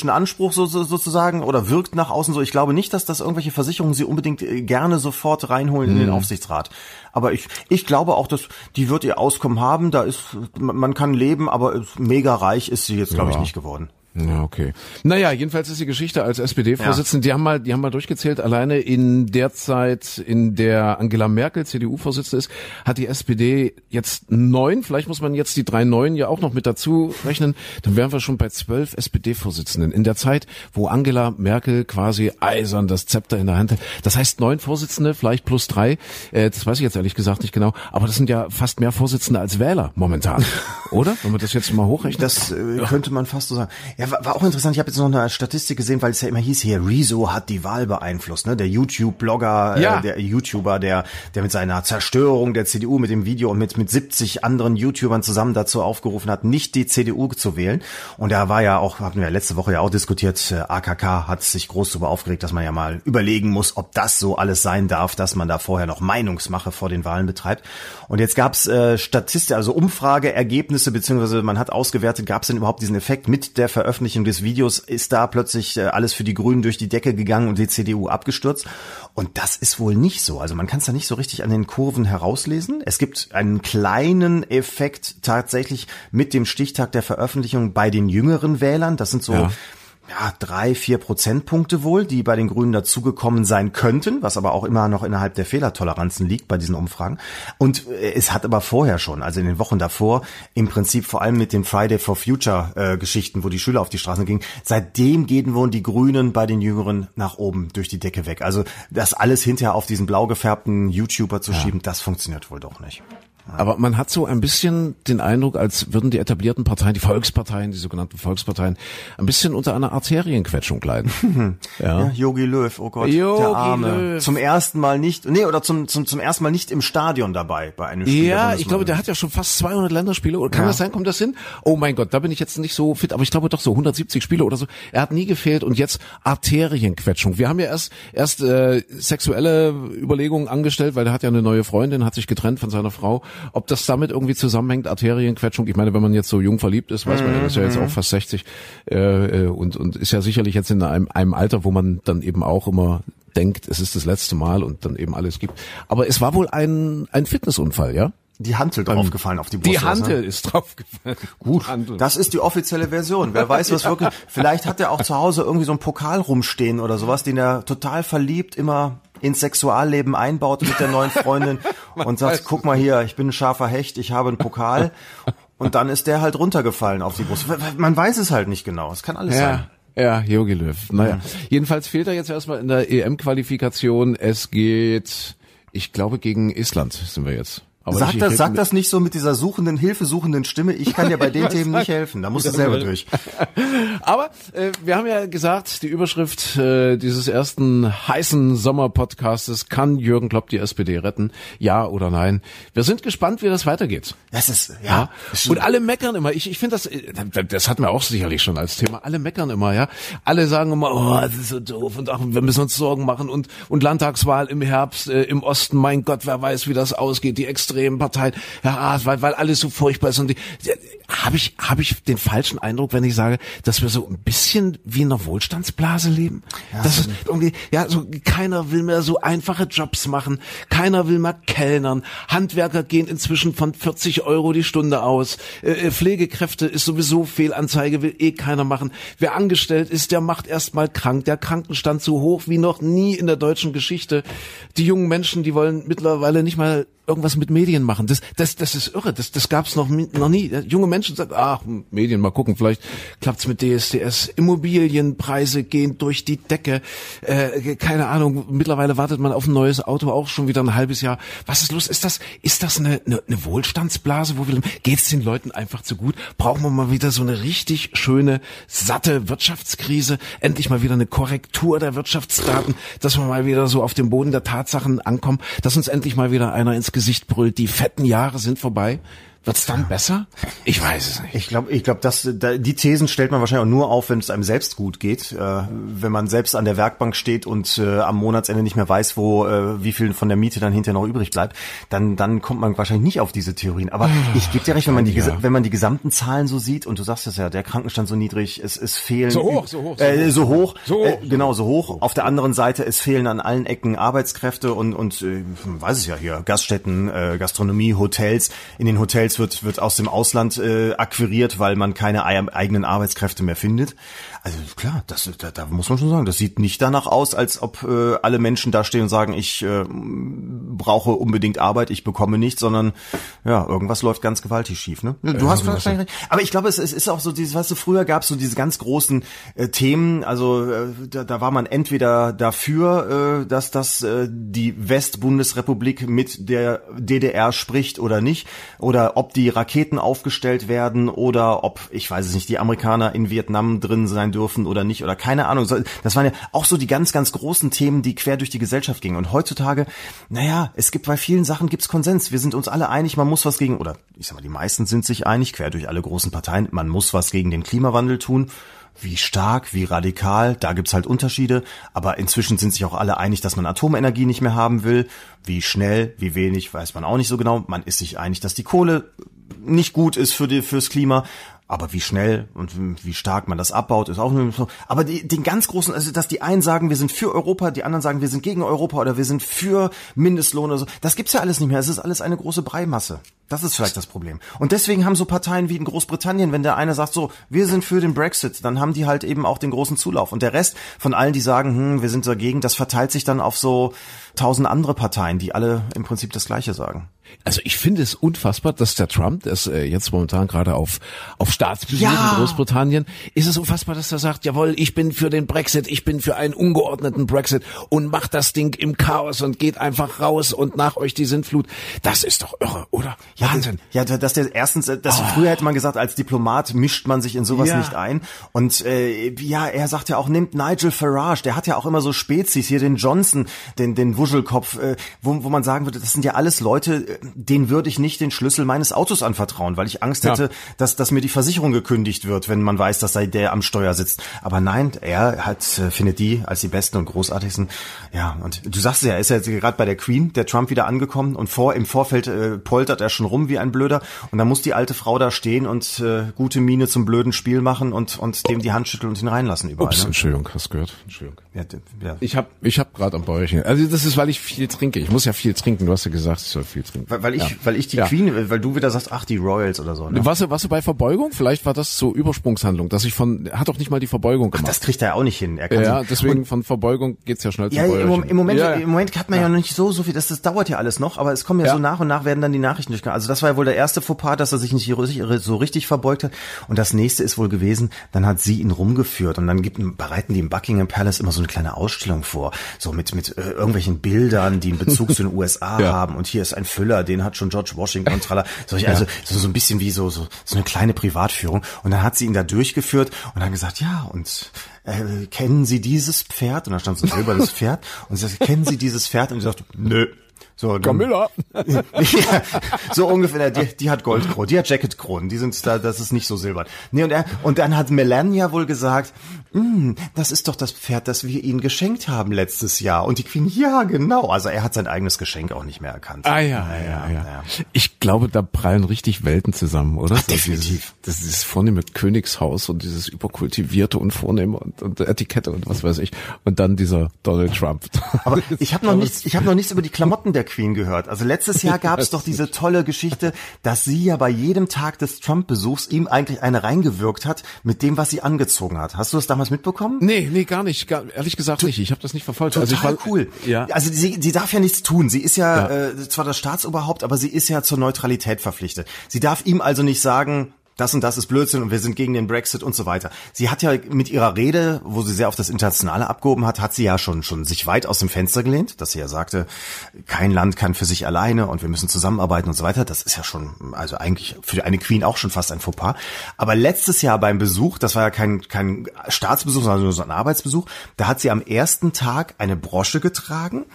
Speaker 3: sozialistischen Anspruch so, so sozusagen oder wirkt nach außen so. Ich glaube nicht, dass das irgendwelche Versicherungen sie unbedingt äh, gerne sofort reinholen in
Speaker 2: Mhm.
Speaker 3: den Aufsichtsrat. Aber ich ich glaube auch, dass die wird ihr Auskommen haben. Da ist man kann leben, aber mega reich ist sie jetzt glaube ich
Speaker 2: Ja.
Speaker 3: nicht geworden.
Speaker 2: Ja, okay. Naja, jedenfalls ist die Geschichte als SPD-Vorsitzende, die haben mal, die haben mal durchgezählt, alleine in der Zeit, in der Angela Merkel CDU-Vorsitzende ist, hat die SPD jetzt neun, vielleicht muss man jetzt die drei neuen ja auch noch mit dazu rechnen, dann wären wir schon bei zwölf SPD-Vorsitzenden. In der Zeit, wo Angela Merkel quasi eisern das Zepter in der Hand hat. Das heißt neun Vorsitzende, vielleicht plus drei, äh, das weiß ich jetzt ehrlich gesagt nicht genau, aber das sind ja fast mehr Vorsitzende als Wähler momentan, oder? Wenn man das jetzt mal hochrechnet.
Speaker 3: Das äh, könnte man fast so sagen. Ja, war, war auch interessant. Ich habe jetzt noch eine Statistik gesehen, weil es ja immer hieß hier, Rezo hat die Wahl beeinflusst. Ne? Der YouTube-Blogger,
Speaker 2: Ja.
Speaker 3: äh, der YouTuber, der, der mit seiner Zerstörung der CDU, mit dem Video und mit, mit 70 anderen YouTubern zusammen dazu aufgerufen hat, nicht die CDU zu wählen. Und da war ja auch, hatten wir ja letzte Woche ja auch diskutiert, äh, AKK hat sich groß darüber aufgeregt, dass man ja mal überlegen muss, ob das so alles sein darf, dass man da vorher noch Meinungsmache vor den Wahlen betreibt. Und jetzt gab's äh, Statistik, also Umfrageergebnisse, beziehungsweise man hat ausgewertet, gab es denn überhaupt diesen Effekt mit der Veröffentlichung des Videos, ist da plötzlich äh, alles für die Grünen durch die Decke gegangen und die CDU abgestürzt. Und das ist wohl nicht so. Also man kann es da nicht so richtig an den Kurven herauslesen. Es gibt einen kleinen Effekt tatsächlich mit dem Stichtag der Veröffentlichung bei den jüngeren Wählern. Das sind so
Speaker 2: Ja.
Speaker 3: Ja, drei, vier Prozentpunkte wohl, die bei den Grünen dazugekommen sein könnten, was aber auch immer noch innerhalb der Fehlertoleranzen liegt bei diesen Umfragen. Und äh, es hat aber vorher schon, also in den Wochen davor, im Prinzip vor allem mit den Friday for Future äh, Geschichten, wo die Schüler auf die Straßen gingen, seitdem gehen wohl die Grünen bei den Jüngeren nach oben durch die Decke weg. Also das alles hinterher auf diesen blau gefärbten YouTuber zu ja. schieben, das funktioniert wohl doch nicht.
Speaker 2: Aber man hat so ein bisschen den Eindruck, als würden die etablierten Parteien, die Volksparteien, die sogenannten Volksparteien, ein bisschen unter einer Arterienquetschung leiden.
Speaker 3: ja. Yogi Löw, oh Gott, Yogi der Arme. Löw. Zum ersten Mal nicht, nee, oder zum, zum, zum ersten Mal nicht im Stadion dabei bei einem Spiel.
Speaker 2: Ja, ich glaube, der hat ja schon fast 200 Länderspiele. Oder kann ja. das sein? Kommt das hin? Oh mein Gott, da bin ich jetzt nicht so fit, aber ich glaube doch so 170 Spiele oder so. Er hat nie gefehlt und jetzt Arterienquetschung. Wir haben ja erst erst äh, sexuelle Überlegungen angestellt, weil er hat ja eine neue Freundin, hat sich getrennt von seiner Frau ob das damit irgendwie zusammenhängt, Arterienquetschung. Ich meine, wenn man jetzt so jung verliebt ist, weiß man ja, ist ja jetzt auch fast 60 äh, äh, und, und ist ja sicherlich jetzt in einem, einem Alter, wo man dann eben auch immer denkt, es ist das letzte Mal und dann eben alles gibt. Aber es war wohl ein, ein Fitnessunfall, ja?
Speaker 3: Die Hantel draufgefallen auf die Brust.
Speaker 2: Die Hantel ne? ist draufgefallen.
Speaker 3: Gut, das ist die offizielle Version. Wer weiß, was ja. wirklich. Vielleicht hat er auch zu Hause irgendwie so einen Pokal rumstehen oder sowas, den er total verliebt immer ins Sexualleben einbaut mit der neuen Freundin und sagt, guck mal hier, ich bin ein scharfer Hecht, ich habe einen Pokal. Und dann ist der halt runtergefallen auf die Brust. Man weiß es halt nicht genau. Es kann alles ja. sein.
Speaker 2: Ja, Jogi Löw. Naja, mhm. jedenfalls fehlt er jetzt erstmal in der EM-Qualifikation. Es geht, ich glaube, gegen Island sind wir jetzt.
Speaker 3: Aber sag das, sag das nicht so mit dieser suchenden, hilfesuchenden Stimme. Ich kann dir bei den Themen nicht helfen. Da musst du selber durch.
Speaker 2: Aber äh, wir haben ja gesagt, die Überschrift äh, dieses ersten heißen Sommerpodcastes kann Jürgen Klopp die SPD retten? Ja oder nein? Wir sind gespannt, wie das weitergeht.
Speaker 3: Das ist ja.
Speaker 2: ja. Und alle meckern immer. Ich, ich finde das, äh, das hatten wir auch sicherlich schon als Thema. Alle meckern immer, ja. Alle sagen immer, oh, das ist so doof und ach, wir müssen uns Sorgen machen und und Landtagswahl im Herbst äh, im Osten. Mein Gott, wer weiß, wie das ausgeht. Die extremen Parteien, ja, weil, weil alles so furchtbar ist und die, habe ich, habe ich den falschen Eindruck, wenn ich sage, dass wir so ein bisschen wie in einer Wohlstandsblase leben? Ja, das ist irgendwie, ja, so keiner will mehr so einfache Jobs machen, keiner will mehr Kellnern, Handwerker gehen inzwischen von 40 Euro die Stunde aus, äh, äh, Pflegekräfte ist sowieso Fehlanzeige, will eh keiner machen. Wer angestellt ist, der macht erstmal krank, der Krankenstand so hoch wie noch nie in der deutschen Geschichte. Die jungen Menschen, die wollen mittlerweile nicht mal irgendwas mit Medien machen. Das, das, das ist irre. Das, das gab's noch, noch nie. Junge Menschen sagen, ach, Medien, mal gucken, vielleicht klappt's mit DSDS. Immobilienpreise gehen durch die Decke. Äh, keine Ahnung. Mittlerweile wartet man auf ein neues Auto auch schon wieder ein halbes Jahr. Was ist los? Ist das, ist das eine, eine, eine Wohlstandsblase, wo wir, geht's den Leuten einfach zu gut? Brauchen wir mal wieder so eine richtig schöne, satte Wirtschaftskrise? Endlich mal wieder eine Korrektur der Wirtschaftsdaten, dass wir mal wieder so auf dem Boden der Tatsachen ankommen, dass uns endlich mal wieder einer ins Gesicht brüllt, die fetten Jahre sind vorbei. Wird's dann besser? Ich weiß es nicht.
Speaker 3: Ich glaube, ich glaube, dass da, die Thesen stellt man wahrscheinlich auch nur auf, wenn es einem selbst gut geht. Äh, wenn man selbst an der Werkbank steht und äh, am Monatsende nicht mehr weiß, wo äh, wie viel von der Miete dann hinterher noch übrig bleibt, dann dann kommt man wahrscheinlich nicht auf diese Theorien. Aber ah, ich gebe dir recht, wenn man die ja. wenn man die gesamten Zahlen so sieht und du sagst es ja, der Krankenstand so niedrig, es es fehlen
Speaker 2: so hoch, so hoch,
Speaker 3: so, äh, so hoch, so hoch, äh, genau so hoch. Auf der anderen Seite es fehlen an allen Ecken Arbeitskräfte und und äh, weiß es ja hier Gaststätten, äh, Gastronomie, Hotels. In den Hotels wird wird aus dem Ausland äh, akquiriert, weil man keine eigenen Arbeitskräfte mehr findet. Also klar, das, da, da muss man schon sagen, das sieht nicht danach aus, als ob äh, alle Menschen da stehen und sagen, ich äh, brauche unbedingt Arbeit, ich bekomme nichts, sondern ja, irgendwas läuft ganz gewaltig schief. Ne? Du hast wahrscheinlich recht. Aber ich glaube, es, es ist auch so dieses, weißt du, früher gab es so diese ganz großen äh, Themen, also äh, da, da war man entweder dafür, äh, dass das äh, die Westbundesrepublik mit der DDR spricht oder nicht, oder ob die Raketen aufgestellt werden oder ob, ich weiß es nicht, die Amerikaner in Vietnam drin sein dürfen oder nicht oder keine Ahnung. Das waren ja auch so die ganz, ganz großen Themen, die quer durch die Gesellschaft gingen. Und heutzutage, naja, es gibt bei vielen Sachen gibt's Konsens. Wir sind uns alle einig, man muss was gegen, oder ich sag mal, die meisten sind sich einig, quer durch alle großen Parteien, man muss was gegen den Klimawandel tun wie stark, wie radikal, da gibt's halt Unterschiede, aber inzwischen sind sich auch alle einig, dass man Atomenergie nicht mehr haben will. Wie schnell, wie wenig, weiß man auch nicht so genau. Man ist sich einig, dass die Kohle nicht gut ist für die, fürs Klima. Aber wie schnell und wie stark man das abbaut, ist auch so. Aber die, den ganz großen, also dass die einen sagen, wir sind für Europa, die anderen sagen, wir sind gegen Europa oder wir sind für Mindestlohn oder so, das gibt's ja alles nicht mehr. Es ist alles eine große Breimasse. Das ist vielleicht das Problem. Und deswegen haben so Parteien wie in Großbritannien, wenn der eine sagt so, wir sind für den Brexit, dann haben die halt eben auch den großen Zulauf. Und der Rest von allen, die sagen, hm, wir sind dagegen, das verteilt sich dann auf so tausend andere Parteien, die alle im Prinzip das Gleiche sagen.
Speaker 2: Also ich finde es unfassbar, dass der Trump, der ist äh, jetzt momentan gerade auf, auf Staatsbesuch
Speaker 3: Ja.
Speaker 2: in Großbritannien, ist es unfassbar, dass er sagt, jawohl, ich bin für den Brexit, ich bin für einen ungeordneten Brexit und macht das Ding im Chaos und geht einfach raus und nach euch die Sintflut. Das ist doch irre, oder? Wahnsinn.
Speaker 3: Ja, dass der erstens, äh, dass früher hätte man gesagt, als Diplomat mischt man sich in sowas
Speaker 2: Ja.
Speaker 3: nicht ein. Und äh, ja, er sagt ja auch, nimmt Nigel Farage, der hat ja auch immer so Spezies, hier den Johnson, den, den Wuschelkopf, äh, wo, wo man sagen würde, das sind ja alles Leute, äh, denen würde ich nicht den Schlüssel meines Autos anvertrauen, weil ich Angst
Speaker 2: Ja.
Speaker 3: hätte, dass, dass mir die Versicherung gekündigt wird, wenn man weiß, dass sei der am Steuer sitzt. Aber nein, er hat, äh, findet die als die besten und großartigsten. Ja, und du sagst ja, er ist ja jetzt gerade bei der Queen, der Trump wieder angekommen und vor im Vorfeld äh, poltert er schon rum wie ein Blöder und dann muss die alte Frau da stehen und äh, gute Miene zum blöden Spiel machen und und dem die Hand schütteln und ihn reinlassen überall.
Speaker 2: Ups,
Speaker 3: Ne?
Speaker 2: Entschuldigung, hast gehört? Entschuldigung.
Speaker 3: Ja, ja.
Speaker 2: Ich hab, ich hab gerade am Bäuerchen. Also das ist, weil ich viel trinke. Ich muss ja viel trinken. Du hast ja gesagt, ich soll viel trinken.
Speaker 3: Weil, weil ich,
Speaker 2: Ja.
Speaker 3: weil ich die
Speaker 2: Ja.
Speaker 3: Queen, weil du wieder sagst, ach die Royals oder so. Ne?
Speaker 2: Warst du, warst du bei Verbeugung? Vielleicht war das so Übersprungshandlung, dass ich von, hat doch nicht mal die Verbeugung gemacht.
Speaker 3: Das kriegt er auch nicht hin. Er kann
Speaker 2: ja,
Speaker 3: so-
Speaker 2: deswegen von Verbeugung geht's ja schnell
Speaker 3: Ja,
Speaker 2: zum
Speaker 3: im,
Speaker 2: Bäuerchen.
Speaker 3: im Moment,
Speaker 2: ja, ja.
Speaker 3: im Moment hat man ja. noch nicht so, so viel, das, das dauert ja alles noch, aber es kommen ja,
Speaker 2: Ja.
Speaker 3: so nach und nach werden dann die Nachrichten durchgegangen. Also das war ja wohl der erste Fauxpas, dass er sich nicht so richtig verbeugt hat. Und das nächste ist wohl gewesen, dann hat sie ihn rumgeführt und dann gibt, bereiten die im Buckingham Palace immer so eine kleine Ausstellung vor, so mit, mit äh, irgendwelchen Bildern, die einen Bezug zu den USA
Speaker 2: Ja.
Speaker 3: haben. Und hier ist ein Füller, den hat schon George Washington und tralla. So, also so, so ein bisschen wie so, so, so eine kleine Privatführung. Und dann hat sie ihn da durchgeführt und dann gesagt, ja, und äh, kennen Sie dieses Pferd? Und da stand so ein silbernes Pferd. Und sie sagte, kennen Sie dieses Pferd? Und sie sagte, nö. So,
Speaker 2: Camilla.
Speaker 3: ja, so ungefähr, die, die hat Goldkronen, die hat Jacketkronen, die sind da, das ist nicht so silbern. Nee, und, er, und dann hat Melania wohl gesagt, "Mm, das ist doch das Pferd, das wir ihnen geschenkt haben letztes Jahr. Und die Queen, ja, genau. Also er hat sein eigenes Geschenk auch nicht mehr erkannt.
Speaker 2: Ah ja, ja, ja, Ich glaube, da prallen richtig Welten zusammen, oder? So
Speaker 3: definitiv.
Speaker 2: Dieses, das ist das vornehme Königshaus und dieses überkultivierte und vornehme und, und Etikette und was weiß ich. Und dann dieser Donald Trump.
Speaker 3: Aber ich habe noch nichts, ich habe noch nichts über die Klamotten der Queen gehört. Also letztes Jahr gab es doch diese tolle Geschichte, dass sie ja bei jedem Tag des Trump-Besuchs ihm eigentlich eine reingewirkt hat mit dem, was sie angezogen hat. Hast du das damals mitbekommen?
Speaker 2: Nee, nee, gar nicht. Gar, ehrlich gesagt nicht. Ich habe das nicht verfolgt.
Speaker 3: Total
Speaker 2: also ich war,
Speaker 3: cool.
Speaker 2: Ja.
Speaker 3: Also sie, sie darf ja nichts tun. Sie ist ja,
Speaker 2: Ja.
Speaker 3: Äh, zwar das Staatsoberhaupt, aber sie ist ja zur Neutralität verpflichtet. Sie darf ihm also nicht sagen, das und das ist Blödsinn und wir sind gegen den Brexit und so weiter. Sie hat ja mit ihrer Rede, wo sie sehr auf das Internationale abgehoben hat, hat sie ja schon, schon sich weit aus dem Fenster gelehnt, dass sie ja sagte, kein Land kann für sich alleine und wir müssen zusammenarbeiten und so weiter. Das ist ja schon, also eigentlich für eine Queen auch schon fast ein Fauxpas. Aber letztes Jahr beim Besuch, das war ja kein, kein Staatsbesuch, sondern nur so ein Arbeitsbesuch, da hat sie am ersten Tag eine Brosche getragen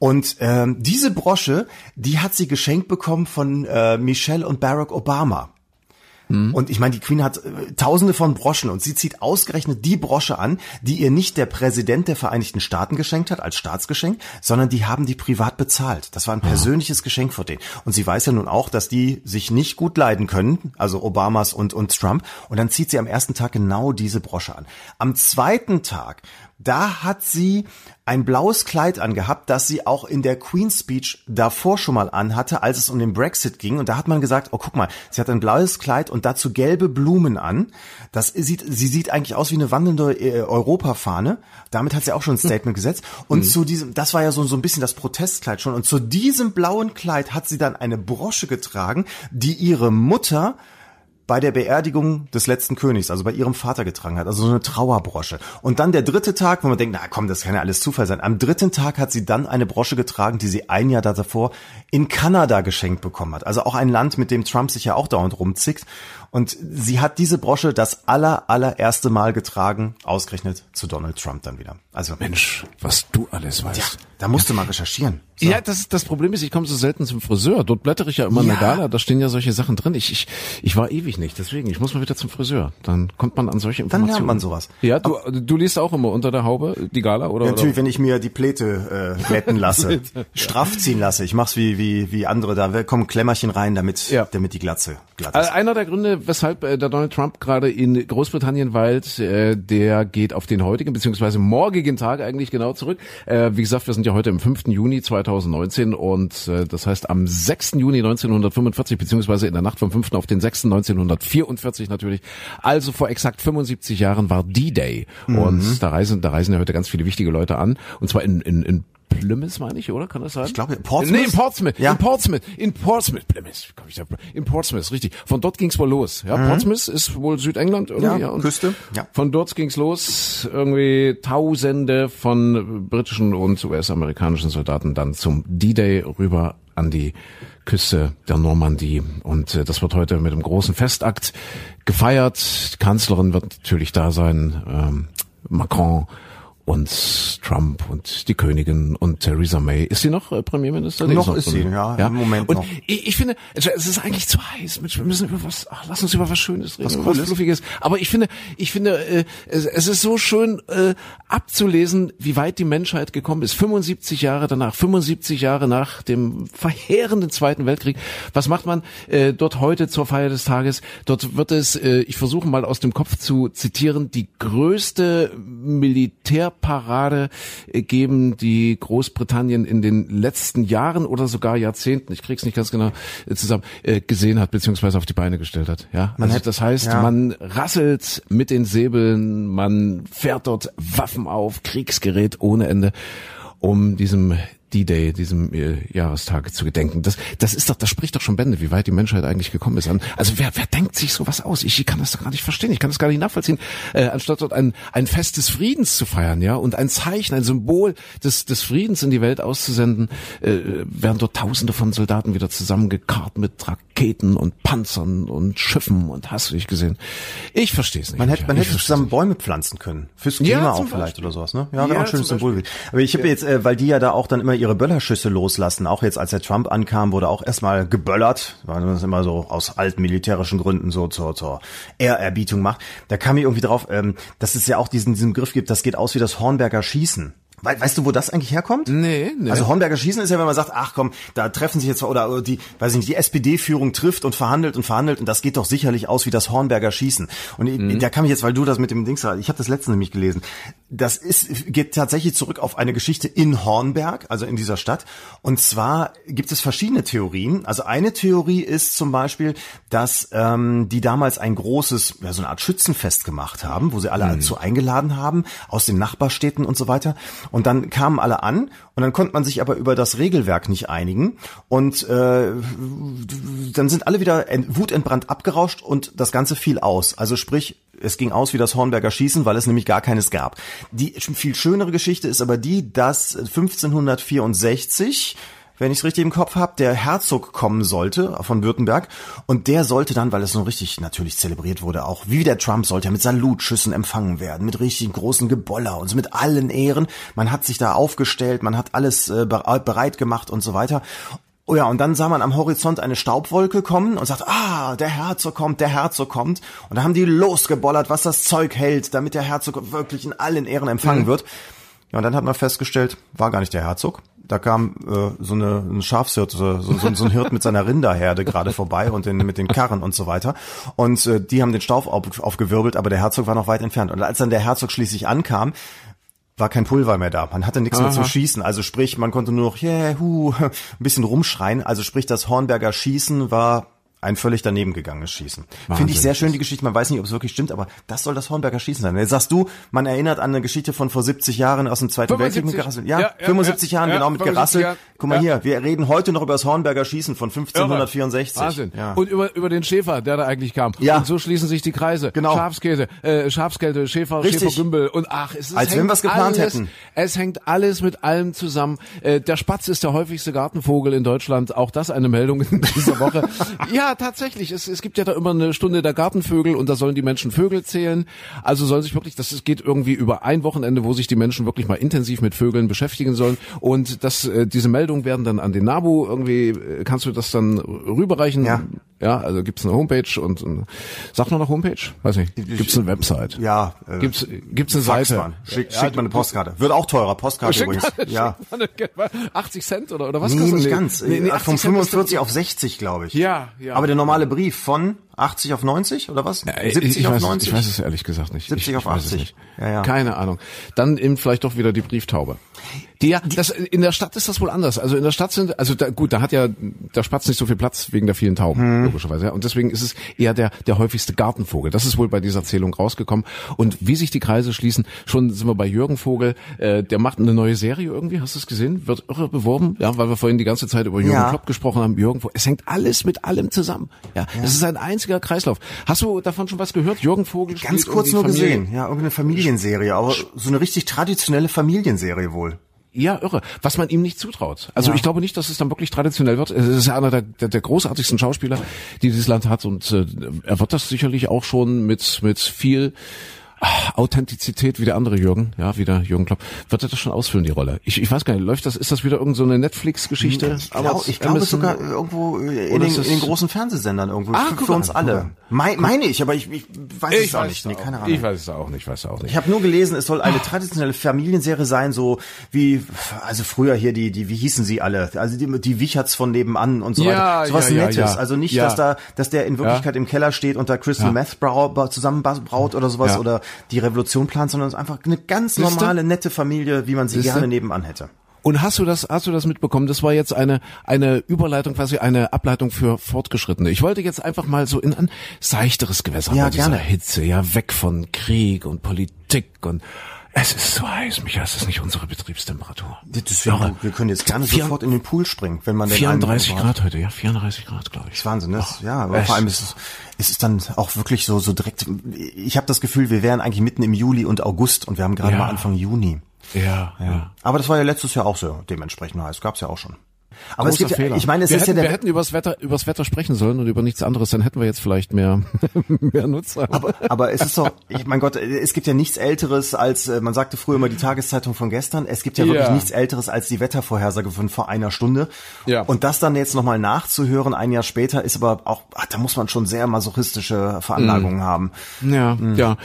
Speaker 3: und ähm, diese Brosche, die hat sie geschenkt bekommen von äh, Michelle und Barack Obama. Und ich meine, die Queen hat äh, tausende von Broschen und sie zieht ausgerechnet die Brosche an, die ihr nicht der Präsident der Vereinigten Staaten geschenkt hat als Staatsgeschenk, sondern die haben die privat bezahlt. Das war ein persönliches Geschenk von denen. Und sie weiß ja nun auch, dass die sich nicht gut leiden können, also Obamas und, und Trump. Und dann zieht sie am ersten Tag genau diese Brosche an. Am zweiten Tag da hat sie ein blaues Kleid angehabt, das sie auch in der Queen's Speech davor schon mal anhatte, als es um den Brexit ging. Und da hat man gesagt, oh guck mal, sie hat ein blaues Kleid und dazu gelbe Blumen an. Das sieht, sie sieht eigentlich aus wie eine wandelnde äh, Europafahne. Damit hat sie auch schon ein Statement gesetzt. Und zu diesem, das war ja so, so ein bisschen das Protestkleid schon. Und zu diesem blauen Kleid hat sie dann eine Brosche getragen, die ihre Mutter bei der Beerdigung des letzten Königs, also bei ihrem Vater getragen hat, also so eine Trauerbrosche. Und dann der dritte Tag, wo man denkt, na komm, das kann ja alles Zufall sein. Am dritten Tag hat sie dann eine Brosche getragen, die sie ein Jahr davor in Kanada geschenkt bekommen hat. Also auch ein Land, mit dem Trump sich ja auch dauernd rumzickt. Und sie hat diese Brosche das aller, allererste Mal getragen, ausgerechnet zu Donald Trump dann wieder. Also
Speaker 2: Mensch, was du alles weißt.
Speaker 3: ja, da musst du mal recherchieren.
Speaker 2: Ja, das, das Problem ist, ich komme so selten zum Friseur. Dort blättere ich ja immer
Speaker 3: Ja.
Speaker 2: Gala, da stehen ja solche Sachen drin. Ich, ich, ich war ewig nicht, deswegen, ich muss mal wieder zum Friseur. Dann kommt man an solche
Speaker 3: Dann
Speaker 2: Informationen.
Speaker 3: lernt man sowas.
Speaker 2: Ja, du, du liest auch immer unter der Haube die Gala, oder?
Speaker 3: Ja, natürlich,
Speaker 2: oder?
Speaker 3: wenn ich mir die Pläte äh, glätten lasse, straff ziehen lasse. Ich mach's wie wie wie andere. Da kommen Klemmerchen rein, damit damit die Glatze glatt
Speaker 2: Also
Speaker 3: ist.
Speaker 2: einer der Gründe, weshalb äh, der Donald Trump gerade in Großbritannien weilt, äh, der geht auf den heutigen beziehungsweise morgigen Tag eigentlich genau zurück. Äh, wie gesagt, wir sind ja heute im 5. Juni 2019 und äh, das heißt am 6. Juni 1945 beziehungsweise in der Nacht vom 5. auf den 6. 1944 natürlich. Also vor exakt 75 Jahren war D-Day
Speaker 3: Mhm.
Speaker 2: und da reisen, da reisen ja heute ganz viele wichtige Leute an und zwar in, in, in Plymouth, meine ich, oder? Kann das sein?
Speaker 3: Ich glaube, Portsmouth?
Speaker 2: Nee, in Portsmouth.
Speaker 3: Ja.
Speaker 2: In Portsmouth. In Portsmouth. Plymouth. In Portsmouth, richtig. Von dort ging's wohl los. Ja, Portsmouth ist wohl Südengland irgendwie.
Speaker 3: Mhm. Ja,
Speaker 2: und
Speaker 3: Küste, ja.
Speaker 2: Von dort ging's los. Irgendwie Tausende von britischen und US-amerikanischen Soldaten dann zum D-Day rüber an die Küste der Normandie. Und äh, das wird heute mit einem großen Festakt gefeiert. Die Kanzlerin wird natürlich da sein. Ähm, Macron und Trump und die Königin und Theresa May. Ist sie noch äh, Premierminister? Nee,
Speaker 3: Noch ist sie,
Speaker 2: Premier-
Speaker 3: ja, im Moment
Speaker 2: und
Speaker 3: noch.
Speaker 2: Ich, ich finde, es ist eigentlich zu heiß. Mensch, wir müssen über was, ach, lass uns über was Schönes reden,
Speaker 3: Was Cooles.
Speaker 2: Fluffiges. Aber ich finde, ich finde, äh, es, es ist so schön äh, abzulesen, wie weit die Menschheit gekommen ist. 75 Jahre danach, 75 Jahre nach dem verheerenden Zweiten Weltkrieg. Was macht man äh, dort heute zur Feier des Tages? Dort wird es, äh, ich versuche mal aus dem Kopf zu zitieren, die größte Militärparade äh, geben, die Großbritannien in den letzten Jahren oder sogar Jahrzehnten, ich krieg's nicht ganz genau äh, zusammen, äh, gesehen hat beziehungsweise auf die Beine gestellt hat. Ja, also
Speaker 3: hätte-
Speaker 2: das heißt,
Speaker 3: ja.
Speaker 2: man rasselt mit den Säbeln, man fährt dort Waffen auf, Kriegsgerät ohne Ende, um diesem D-Day, diesem äh, Jahrestag zu gedenken. Das, das ist doch, das spricht doch schon Bände, wie weit die Menschheit eigentlich gekommen ist. Also wer, wer denkt sich sowas aus? Ich, kann das doch gar nicht verstehen. Ich kann das gar nicht nachvollziehen. Äh, anstatt dort ein, ein Fest des Friedens zu feiern, ja, und ein Zeichen, ein Symbol des, des Friedens in die Welt auszusenden, äh, werden dort Tausende von Soldaten wieder zusammengekarrt mit Raketen und Panzern und Schiffen und hast du nicht gesehen. Ich verstehe es nicht.
Speaker 3: Man hätte, man
Speaker 2: Ich
Speaker 3: hätte zusammen
Speaker 2: nicht.
Speaker 3: Bäume pflanzen können. Fürs
Speaker 2: Ja,
Speaker 3: Klima
Speaker 2: zum
Speaker 3: auch vielleicht
Speaker 2: Beispiel.
Speaker 3: oder sowas, ne? Ja, wäre
Speaker 2: Ja,
Speaker 3: auch ein schönes Symbol. Aber ich habe jetzt, äh, weil die ja da auch dann immer ihre Böllerschüsse loslassen, auch jetzt als der Trump ankam, wurde auch erstmal geböllert, weil man das immer so aus alten militärischen Gründen so zur, zur Ehrerbietung macht. Da kam mir irgendwie drauf, ähm, dass es ja auch diesen, diesen Begriff gibt, das geht aus wie das Hornberger Schießen. We weißt du, wo das eigentlich herkommt?
Speaker 2: Nee, nee.
Speaker 3: Also Hornberger Schießen ist ja, wenn man sagt, ach komm, da treffen sich jetzt oder die, weiß ich nicht, die SPD-Führung trifft und verhandelt und verhandelt und das geht doch sicherlich aus wie das Hornberger Schießen. Und ich- da kam ich jetzt, weil du das mit dem Dings, ich habe das letzte nämlich gelesen. Das ist geht tatsächlich zurück auf eine Geschichte in Hornberg, also in dieser Stadt. Und zwar gibt es verschiedene Theorien. Also eine Theorie ist zum Beispiel, dass ähm, die damals ein großes, ja, so eine Art Schützenfest gemacht haben, wo sie alle dazu eingeladen haben aus den Nachbarstädten und so weiter. Und dann kamen alle an und dann konnte man sich aber über das Regelwerk nicht einigen und äh, dann sind alle wieder ent- wutentbrannt abgerauscht und das Ganze fiel aus. Also sprich, es ging aus wie das Hornberger Schießen, weil es nämlich gar keines gab. Die viel schönere Geschichte ist aber die, dass 1564 wenn ich es richtig im Kopf habe, der Herzog kommen sollte von Württemberg und der sollte dann, weil es so richtig natürlich zelebriert wurde, auch wie der Trump sollte er mit Salutschüssen empfangen werden, mit richtig großen Geboller und so mit allen Ehren. Man hat sich da aufgestellt, man hat alles äh, bere- bereit gemacht und so weiter. Oh ja, und dann sah man am Horizont eine Staubwolke kommen und sagt, ah, der Herzog kommt, der Herzog kommt. Und da haben die losgebollert, was das Zeug hält, damit der Herzog wirklich in allen Ehren empfangen wird. Ja, und dann hat man festgestellt, war gar nicht der Herzog. Da kam äh, so eine, ein Schafshirt, so, so, so ein Hirt mit seiner Rinderherde gerade vorbei und den, mit den Karren und so weiter. Und äh, die haben den Staub auf, aufgewirbelt, aber der Herzog war noch weit entfernt. Und als dann der Herzog schließlich ankam, war kein Pulver mehr da. Man hatte nichts mehr zum Schießen. Also sprich, man konnte nur noch yeah, hu, ein bisschen rumschreien. Also sprich, das Hornberger Schießen war ein völlig daneben gegangenes Schießen. Finde ich sehr schön die Geschichte. Man weiß nicht, ob es wirklich stimmt, aber das soll das Hornberger Schießen sein. Jetzt sagst du, man erinnert an eine Geschichte von vor 70 Jahren aus dem Zweiten
Speaker 2: 75.
Speaker 3: Weltkrieg mit gerasselt. Ja,
Speaker 2: Ja, ja,
Speaker 3: 75
Speaker 2: ja,
Speaker 3: Jahren
Speaker 2: ja,
Speaker 3: genau mit
Speaker 2: 75
Speaker 3: gerasselt.
Speaker 2: Jahren.
Speaker 3: Guck mal hier, wir reden heute noch über das Hornberger Schießen von 1564.
Speaker 2: Wahnsinn.
Speaker 3: Ja.
Speaker 2: Und über, über den Schäfer, der da eigentlich kam.
Speaker 3: Ja.
Speaker 2: Und so schließen sich die Kreise.
Speaker 3: Genau.
Speaker 2: Schafskäse, äh, Schafskälte, Schäfer,
Speaker 3: Richtig.
Speaker 2: Schäfergümbel und ach, es ist
Speaker 3: Als wenn
Speaker 2: hängt
Speaker 3: wir's geplant
Speaker 2: alles,
Speaker 3: hätten.
Speaker 2: Es hängt alles mit allem zusammen. Äh, der Spatz ist der häufigste Gartenvogel in Deutschland. Auch das eine Meldung in dieser Woche. ja, tatsächlich. Es, es gibt ja da immer eine Stunde der Gartenvögel und da sollen die Menschen Vögel zählen. Also soll sich wirklich, das geht irgendwie über ein Wochenende, wo sich die Menschen wirklich mal intensiv mit Vögeln beschäftigen sollen. Und das, äh, diese Meldungen werden dann an den NABU irgendwie, äh, kannst du das dann rüberreichen?
Speaker 3: Ja.
Speaker 2: Ja, also gibt's eine Homepage und, und sag nur noch Homepage? Weiß nicht. Gibt's eine Website?
Speaker 3: Ja, äh,
Speaker 2: Gibt's gibt's eine
Speaker 3: Fax
Speaker 2: Seite?
Speaker 3: man. Schick,
Speaker 2: Ja,
Speaker 3: schickt man eine Postkarte. Wird auch teurer, Postkarte
Speaker 2: Schick
Speaker 3: übrigens. ja.
Speaker 2: schick mal eine, 80 Cent oder oder was
Speaker 3: Nee,
Speaker 2: kostet
Speaker 3: nicht
Speaker 2: die?
Speaker 3: ganz.
Speaker 2: Nee, nee,
Speaker 3: Äh,
Speaker 2: 80
Speaker 3: Von
Speaker 2: Cent ist
Speaker 3: 45 auf 60, glaube ich.
Speaker 2: Ja, ja.
Speaker 3: Aber der normale Brief von 80 auf 90 oder was?
Speaker 2: Äh,
Speaker 3: 70
Speaker 2: ich
Speaker 3: auf
Speaker 2: weiß,
Speaker 3: 90?
Speaker 2: Ich weiß es ehrlich gesagt nicht.
Speaker 3: 70
Speaker 2: ich,
Speaker 3: auf
Speaker 2: ich weiß es
Speaker 3: 80.
Speaker 2: nicht.
Speaker 3: Ja, ja.
Speaker 2: Keine Ahnung. Dann eben vielleicht doch wieder die Brieftaube. Die ja, das, in der Stadt ist das wohl anders. Also in der Stadt sind, also da, gut, da hat ja der Spatz nicht so viel Platz wegen der vielen Tauben,
Speaker 3: Hm.
Speaker 2: logischerweise. Ja. Und deswegen ist es eher der, der häufigste Gartenvogel. Das ist wohl bei dieser Zählung rausgekommen. Und wie sich die Kreise schließen, schon sind wir bei Jürgen Vogel, äh, der macht eine neue Serie irgendwie, hast du es gesehen? Wird irre beworben, ja, weil wir vorhin die ganze Zeit über Jürgen
Speaker 3: Ja.
Speaker 2: Klopp gesprochen haben. Jürgen Vogel, es hängt alles mit allem zusammen. Ja, es ist ein einziger Kreislauf. Hast du davon schon was gehört? Jürgen Vogel
Speaker 3: Ganz kurz nur
Speaker 2: Familie-
Speaker 3: gesehen. Ja, irgendeine Familienserie, aber so eine richtig traditionelle Familienserie wohl.
Speaker 2: Ja, irre. Was man ihm nicht zutraut. Also ich glaube nicht, dass es dann wirklich traditionell wird. Es ist ja einer der, der, der großartigsten Schauspieler, die dieses Land hat und äh, er wird das sicherlich auch schon mit mit viel ah, Authentizität wie der andere Jürgen, ja, wie der Jürgen Klopp, wird er das schon ausfüllen, die Rolle. Ich, ich weiß gar nicht, läuft das, ist das wieder irgend so eine Netflix-Geschichte?
Speaker 3: Ich glaube, ich glaube sogar irgendwo in den, in den großen Fernsehsendern irgendwo.
Speaker 2: Ah,
Speaker 3: für, für uns alle. Mei- meine ich, aber ich, ich weiß es auch nicht. Nee, keine Ahnung.
Speaker 2: Ich weiß es auch nicht, weiß es auch nicht.
Speaker 3: Ich habe nur gelesen, es soll eine traditionelle Familienserie sein, so wie, also früher hier die, die, wie hießen sie alle? Also die, die Wicherts von nebenan und so
Speaker 2: Ja,
Speaker 3: weiter. So was
Speaker 2: ja,
Speaker 3: Nettes.
Speaker 2: ja.
Speaker 3: Also nicht, dass da, dass der in Wirklichkeit im Keller steht und da Crystal. Meth zusammenbraut oder sowas oder die Revolution plant, sondern es ist einfach eine ganz normale, nette Familie, wie man sie
Speaker 2: Siehste?
Speaker 3: gerne nebenan hätte.
Speaker 2: Und hast du das, hast du das mitbekommen? Das war jetzt eine, eine Überleitung, quasi eine Ableitung für Fortgeschrittene. Ich wollte jetzt einfach mal so in ein seichteres Gewässer
Speaker 3: Ja,
Speaker 2: bei dieser
Speaker 3: gerne.
Speaker 2: Hitze, ja, weg von Krieg und Politik und es ist so heiß, Micha, es ist nicht unsere Betriebstemperatur.
Speaker 3: Deswegen,
Speaker 2: Irre.
Speaker 3: wir können jetzt gerne
Speaker 2: Vier-
Speaker 3: sofort in den Pool springen, wenn man denn einen
Speaker 2: 34
Speaker 3: überhaupt-
Speaker 2: Grad heute, ja, 34 Grad, glaube ich.
Speaker 3: Das ist Wahnsinn, ne? ja, aber vor allem ist es, ist es dann auch wirklich so, so direkt, ich habe das Gefühl, wir wären eigentlich mitten im Juli und August und wir haben gerade
Speaker 2: Ja.
Speaker 3: mal Anfang Juni.
Speaker 2: Ja, ja.
Speaker 3: Aber das war ja letztes Jahr auch so dementsprechend heiß, gab's ja auch schon. Aber es
Speaker 2: Großer
Speaker 3: gibt ja,
Speaker 2: Fehler.
Speaker 3: ich meine, es
Speaker 2: wir
Speaker 3: ist
Speaker 2: hätten,
Speaker 3: ja
Speaker 2: wir
Speaker 3: der,
Speaker 2: hätten übers Wetter, übers Wetter sprechen sollen und über nichts anderes, dann hätten wir jetzt vielleicht mehr, mehr Nutzer.
Speaker 3: aber, aber es ist doch, ich mein Gott, es gibt ja nichts Älteres als, äh, man sagte früher immer die Tageszeitung von gestern, es gibt ja wirklich
Speaker 2: Ja.
Speaker 3: nichts Älteres als die Wettervorhersage von vor einer Stunde.
Speaker 2: Ja.
Speaker 3: Und das dann jetzt nochmal nachzuhören, ein Jahr später, ist aber auch, ach, da muss man schon sehr masochistische Veranlagungen
Speaker 2: Mhm.
Speaker 3: haben.
Speaker 2: Ja, ja.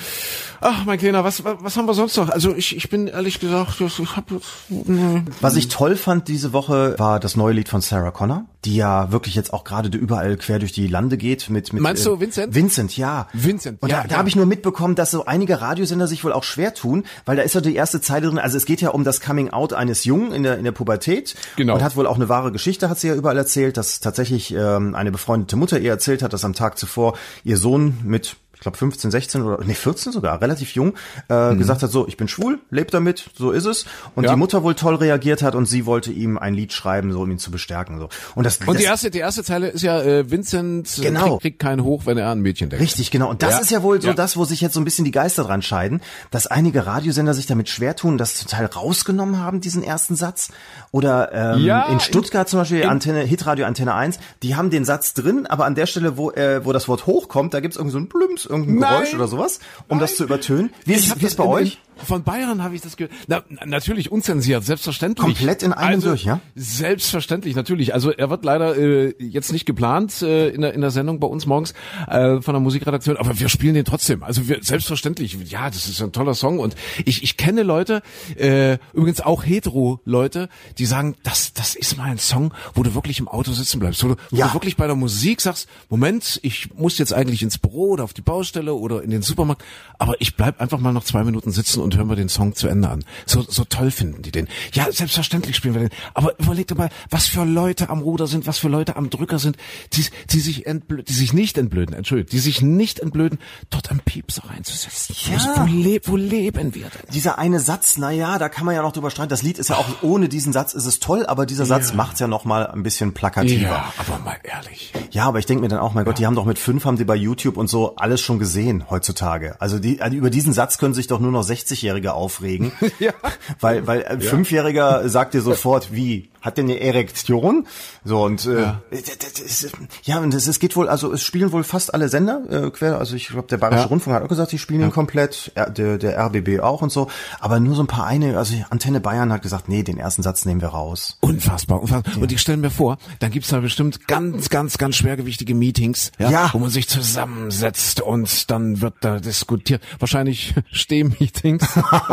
Speaker 2: Ach, mein Kleiner, was, was, haben wir sonst noch? Also ich, ich bin ehrlich gesagt, ich, ich hab nee.
Speaker 3: Was ich toll fand diese Woche war das neue Lied von Sarah Connor, die ja wirklich jetzt auch gerade überall quer durch die Lande geht mit mit
Speaker 2: Meinst du Vincent?
Speaker 3: Vincent, ja.
Speaker 2: Vincent,
Speaker 3: Und
Speaker 2: ja,
Speaker 3: da, da
Speaker 2: ja.
Speaker 3: habe ich nur mitbekommen, dass so einige Radiosender sich wohl auch schwer tun, weil da ist ja die erste Zeile drin, also es geht ja um das Coming Out eines Jungen in der in der Pubertät
Speaker 2: Genau.
Speaker 3: und hat wohl auch eine wahre Geschichte, hat sie ja überall erzählt, dass tatsächlich ähm, eine befreundete Mutter ihr erzählt hat, dass am Tag zuvor ihr Sohn mit ich glaube 15, 16 oder nee 14 sogar, relativ jung, äh, gesagt hat, so ich bin schwul, lebt damit, so ist es. Und
Speaker 2: Mhm. Ja.
Speaker 3: die Mutter wohl toll reagiert hat und sie wollte ihm ein Lied schreiben, so um ihn zu bestärken. So. Und das,
Speaker 2: Und
Speaker 3: das
Speaker 2: die erste, die erste Zeile ist ja, äh, Vincent äh,
Speaker 3: Genau.
Speaker 2: kriegt, kriegt keinen hoch, wenn er an ein Mädchen denkt.
Speaker 3: Richtig, genau. Und das
Speaker 2: Ja.
Speaker 3: ist ja wohl so
Speaker 2: Ja.
Speaker 3: das, wo sich jetzt so ein bisschen die Geister dran scheiden, dass einige Radiosender sich damit schwer tun, das total rausgenommen haben, diesen ersten Satz. Oder ähm,
Speaker 2: Ja,
Speaker 3: in Stuttgart zum Beispiel, Antenne, Hitradio Antenne 1, die haben den Satz drin, aber an der Stelle, wo, äh, wo das Wort hochkommt, da gibt's irgend so ein Plümps, irgendein
Speaker 2: Nein.
Speaker 3: Geräusch oder sowas, um das zu übertönen. Wie ist, wie ist bei euch?
Speaker 2: Von Bayern habe ich das gehört. Na, na, natürlich unzensiert, selbstverständlich.
Speaker 3: Komplett in einem
Speaker 2: also,
Speaker 3: durch, ja?
Speaker 2: Selbstverständlich, natürlich. Also er wird leider äh, jetzt nicht geplant äh, in, der, in der Sendung bei uns morgens äh, von der Musikredaktion, aber wir spielen den trotzdem. Also wir, selbstverständlich, ja, das ist ein toller Song und ich, ich kenne Leute, äh, übrigens auch Hetero-Leute, die sagen, das, das ist mal ein Song, wo du wirklich im Auto sitzen bleibst, wo du, wo
Speaker 3: Ja.
Speaker 2: du wirklich bei der Musik sagst, Moment, ich muss jetzt eigentlich ins Büro oder auf die Baustelle oder in den Supermarkt, aber ich bleib einfach mal noch zwei Minuten sitzen und hören wir den Song zu Ende an. So, so toll finden die den. Ja, selbstverständlich spielen wir den. Aber überleg dir mal, was für Leute am Ruder sind, was für Leute am Drücker sind, die, die sich die sich nicht entblöden, entschuldigt, die sich nicht entblöden, dort am Piepser reinzusetzen.
Speaker 3: Ja.
Speaker 2: Wo, le wo leben wir denn?
Speaker 3: Dieser eine Satz, na ja, da kann man ja noch drüber streiten. Das Lied ist ja auch ohne diesen Satz ist es toll, aber dieser Satz macht's ja noch mal ein bisschen plakativer.
Speaker 2: Ja, aber mal ehrlich.
Speaker 3: Ja, aber ich denke mir dann auch, mein Gott, die haben doch mit fünf, haben die bei YouTube und so alles schon gesehen heutzutage. Also die, also über diesen Satz können sich doch nur noch 60-Jährige aufregen.
Speaker 2: Ja.
Speaker 3: Weil, weil ein Fünfjähriger sagt dir sofort, wie, hat der eine Erektion? So und äh,
Speaker 2: Ja.
Speaker 3: das ist, ja, und es, geht wohl, also es spielen wohl fast alle Sender äh, quer. Also ich glaube, der Bayerische
Speaker 2: Ja.
Speaker 3: Rundfunk hat auch gesagt, die spielen ihn komplett, der, der RBB auch und so. Aber nur so ein paar eine, also Antenne Bayern hat gesagt, nee, den ersten Satz nehmen wir raus.
Speaker 2: Unfassbar, unfassbar. Und ich stelle mir vor, dann gibt's da bestimmt ganz, ganz, ganz schwergewichtige Meetings, ja,
Speaker 3: Ja.
Speaker 2: wo man sich zusammensetzt und dann wird da diskutiert. Wahrscheinlich Stehmeetings.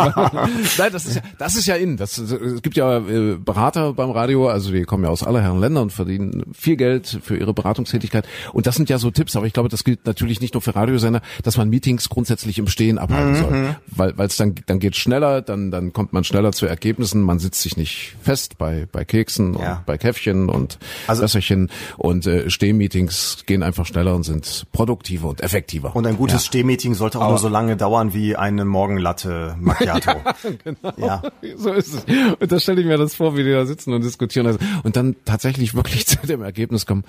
Speaker 2: Nein, das ist ja, das ist ja in. Das, es gibt ja äh, Berater beim Radio, also die kommen ja aus aller Herren Länder und verdienen viel Geld für ihre Beratungstätigkeit. Und das sind ja so Tipps, aber ich glaube, das gilt natürlich nicht nur für Radiosender, dass man Meetings grundsätzlich im Stehen abhalten soll. Weil es dann, dann geht schneller, dann, dann kommt man schneller zu Ergebnissen, man sitzt sich nicht fest bei, bei Keksen
Speaker 3: Ja.
Speaker 2: und bei Käffchen und
Speaker 3: Also-
Speaker 2: Wässerchen und äh, Stehmeetings gehen einfach schneller und sind produktiver und effektiver.
Speaker 3: Und ein gutes Stehmeeting sollte auch
Speaker 2: Aber-
Speaker 3: nur so lange dauern wie eine Morgenlatte Macchiato. ja,
Speaker 2: So ist es. Und da stelle ich mir das vor, wie die da sitzen und diskutieren. Und dann tatsächlich wirklich zu dem Ergebnis kommen,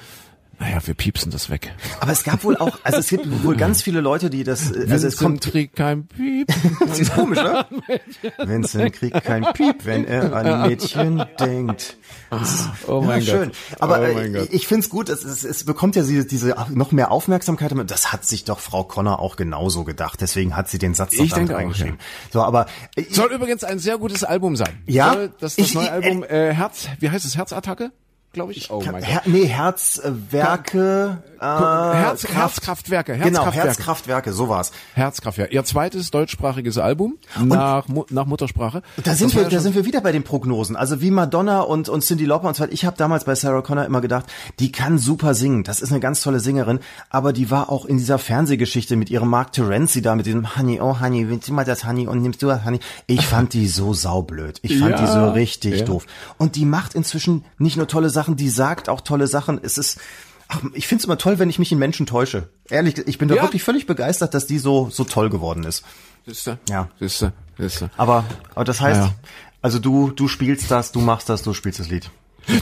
Speaker 2: naja, wir piepsen das weg.
Speaker 3: Aber es gab wohl auch, also es gibt wohl ganz viele Leute, die das, äh, also es kommt,
Speaker 2: Krieg kein Piep.
Speaker 3: das ist komisch, ne? Vincent kriegt kein Piep, wenn er an Mädchen denkt. Ist,
Speaker 2: Oh mein
Speaker 3: ja, schön.
Speaker 2: Gott.
Speaker 3: Aber
Speaker 2: Oh
Speaker 3: äh, ich finde es gut, es, es, es bekommt ja diese, diese noch mehr Aufmerksamkeit. Das hat sich doch Frau Connor auch genauso gedacht. Deswegen hat sie den Satz
Speaker 2: Ich denke auch,
Speaker 3: reingeschrieben. So, aber äh,
Speaker 2: Soll übrigens ein sehr gutes Album sein.
Speaker 3: Ja?
Speaker 2: Soll das das
Speaker 3: Ich-
Speaker 2: neue
Speaker 3: ich-
Speaker 2: Album äh, Herz, wie heißt es, Herzattacke? Glaube ich. Oh mein
Speaker 3: Her
Speaker 2: Gott.
Speaker 3: nee, Herzwerke, äh,
Speaker 2: Herz,
Speaker 3: Kraft-
Speaker 2: Herzkraftwerke,
Speaker 3: Genau,
Speaker 2: Herzkraftwerke.
Speaker 3: Herzkraftwerke, so war's.
Speaker 2: Herzkraftwerke. Ihr zweites deutschsprachiges Album nach, Mu nach Muttersprache.
Speaker 3: Da sind
Speaker 2: Das
Speaker 3: wir,
Speaker 2: ja
Speaker 3: da sind wir wieder bei den Prognosen. Also wie Madonna und, und Cindy Lauper und so weiter. Ich habe damals bei Sarah Connor immer gedacht, die kann super singen. Das ist eine ganz tolle Sängerin. Aber die war auch in dieser Fernsehgeschichte mit ihrem Mark Terenzi da, mit diesem Honey, oh Honey, willst du mal das Honey und nimmst du das Honey? Ich fand die so saublöd. Ich fand die so
Speaker 2: Ja,
Speaker 3: richtig
Speaker 2: ja.
Speaker 3: doof. Und die macht inzwischen nicht nur tolle Sachen, die sagt auch tolle Sachen. Es ist, ach, ich find's immer toll, wenn ich mich in Menschen täusche. Ehrlich, ich bin da
Speaker 2: Ja.
Speaker 3: wirklich völlig begeistert, dass die so, so toll geworden ist.
Speaker 2: Siehste?
Speaker 3: Ja.
Speaker 2: Siehste? Siehste?
Speaker 3: Aber, aber das heißt,
Speaker 2: Ja, ja.
Speaker 3: also du, du spielst das, du machst das, du spielst das Lied.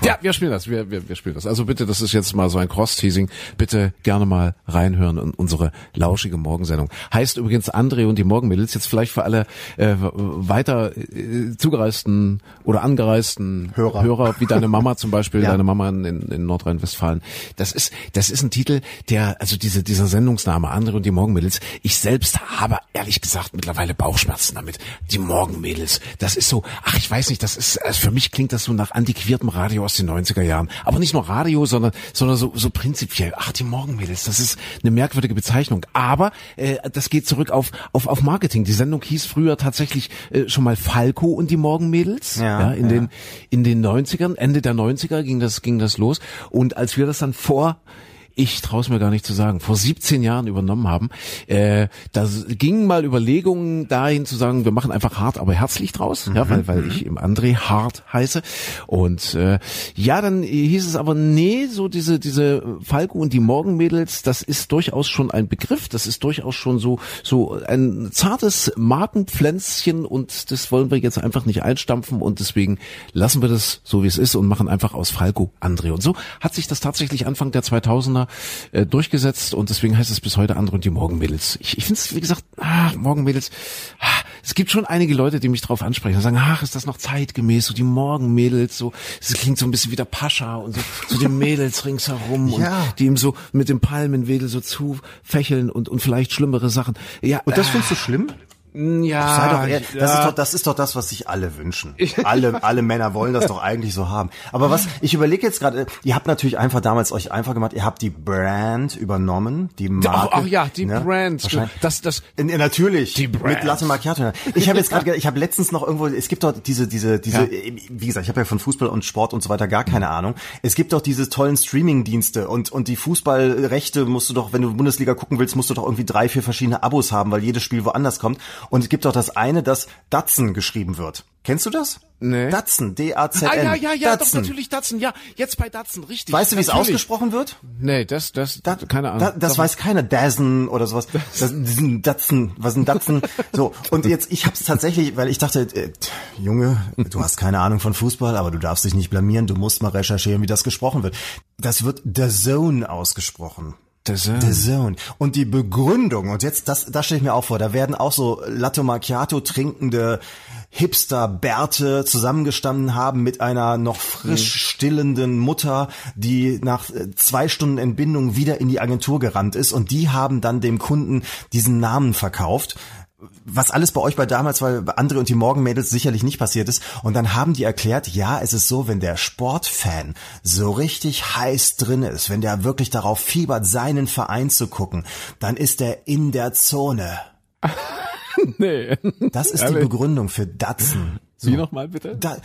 Speaker 2: Ja, wir spielen das, wir, wir, wir spielen das. Also bitte, das ist jetzt mal so ein Cross-Teasing. Bitte gerne mal reinhören in unsere lauschige Morgensendung. Heißt übrigens André und die Morgenmädels, jetzt vielleicht für alle äh, weiter äh, zugereisten oder angereisten
Speaker 3: Hörer.
Speaker 2: Hörer wie deine Mama zum Beispiel,
Speaker 3: Ja.
Speaker 2: deine Mama in, in Nordrhein-Westfalen. Das ist, das ist ein Titel, der, also diese, dieser Sendungsname André und die Morgenmädels, ich selbst habe ehrlich gesagt mittlerweile Bauchschmerzen damit. Die Morgenmädels, das ist so, ach ich weiß nicht, das ist, also für mich klingt das so nach antiquiertem Radio aus den 90er Jahren. Aber nicht nur Radio, sondern, sondern so, so prinzipiell. Ach, die Morgenmädels, das ist eine merkwürdige Bezeichnung. Aber äh, das geht zurück auf, auf, auf Marketing. Die Sendung hieß früher tatsächlich äh, schon mal Falco und die Morgenmädels.
Speaker 3: Ja,
Speaker 2: in
Speaker 3: ja.
Speaker 2: den in den 90ern, Ende der 90er ging das ging das los und als wir das dann vor ich traue es mir gar nicht zu sagen, vor 17 Jahren übernommen haben, äh, da gingen mal Überlegungen dahin zu sagen, wir machen einfach hart, aber herzlich draus, ja, weil, weil ich im André hart heiße. Und äh, ja, dann hieß es aber, nee, so diese, diese Falco und die Morgenmädels, das ist durchaus schon ein Begriff, das ist durchaus schon so, so ein zartes Markenpflänzchen und das wollen wir jetzt einfach nicht einstampfen und deswegen lassen wir das so wie es ist und machen einfach aus Falco André. Und so hat sich das tatsächlich Anfang der 2000er äh, durchgesetzt und deswegen heißt es bis heute André und die Morgenmädels. Ich, ich finde es, wie gesagt, ah, Morgenmädels, ah, es gibt schon einige Leute, die mich drauf ansprechen und sagen, ach, ist das noch zeitgemäß, so die Morgenmädels, so, es klingt so ein bisschen wie der Pascha und so, so die Mädels ringsherum
Speaker 3: Ja.
Speaker 2: und die ihm so mit dem Palmenwedel so zufächeln und, und vielleicht schlimmere Sachen. Ja,
Speaker 3: Und das findest du schlimm?
Speaker 2: Ja,
Speaker 3: Sei doch ehrlich, das,
Speaker 2: ja.
Speaker 3: ist doch, das ist doch das, was sich alle wünschen. Alle, alle Männer wollen das doch eigentlich so haben. Aber was, ich überlege jetzt gerade, ihr habt natürlich einfach damals euch einfach gemacht, ihr habt die Brand übernommen, die Marke.
Speaker 2: Ach, ach ja, die
Speaker 3: ne?
Speaker 2: Brand.
Speaker 3: Wahrscheinlich.
Speaker 2: Das, das,
Speaker 3: Ja, Natürlich.
Speaker 2: Die Brand.
Speaker 3: Mit Latte Macchiato. Ich habe jetzt gerade, ge- ich habe letztens noch irgendwo, es gibt dort diese, diese, diese,
Speaker 2: Ja.
Speaker 3: wie gesagt, ich habe ja von Fußball und Sport und so weiter gar keine Ahnung. Es gibt doch diese tollen Streaming-Dienste und und die Fußballrechte musst du doch, wenn du Bundesliga gucken willst, musst du doch irgendwie drei, vier verschiedene Abos haben, weil jedes Spiel woanders kommt. Und es gibt doch das eine, das Datsun geschrieben wird. Kennst du das?
Speaker 2: Nee.
Speaker 3: Datsun, D-A-Z-N.
Speaker 2: ah, ja, ja, ja, doch,
Speaker 3: Datsun.
Speaker 2: natürlich Datsun, ja, jetzt bei Datsun, richtig.
Speaker 3: Weißt du, wie es ausgesprochen wird?
Speaker 2: Nee, das, das,
Speaker 3: Da,
Speaker 2: keine Ahnung.
Speaker 3: Da, das
Speaker 2: Doch.
Speaker 3: weiß keiner. Dazen oder sowas. Das, Datsen, was ein Datsen? So und jetzt, ich habe es tatsächlich, weil ich dachte, äh, Junge, du hast keine Ahnung von Fußball, aber du darfst dich nicht blamieren. Du musst mal recherchieren, wie das gesprochen wird. Das wird The Zone ausgesprochen.
Speaker 2: Das, äh,
Speaker 3: The Zone. Und die Begründung, und jetzt, das, das stelle ich mir auch vor, da werden auch so Latte Macchiato trinkende Hipster-Bärte zusammengestanden haben mit einer noch frisch stillenden Mutter, die nach äh, zwei Stunden Entbindung wieder in die Agentur gerannt ist. Und die haben dann dem Kunden diesen Namen verkauft was alles bei euch bei damals, weil bei André und die Morgenmädels sicherlich nicht passiert ist. Und dann haben die erklärt, ja, es ist so, wenn der Sportfan so richtig heiß drin ist, wenn der wirklich darauf fiebert, seinen Verein zu gucken, dann ist er in der Zone.
Speaker 2: nee.
Speaker 3: Das ist die? Begründung für Datsen.
Speaker 2: Wie nochmal bitte?
Speaker 3: Da,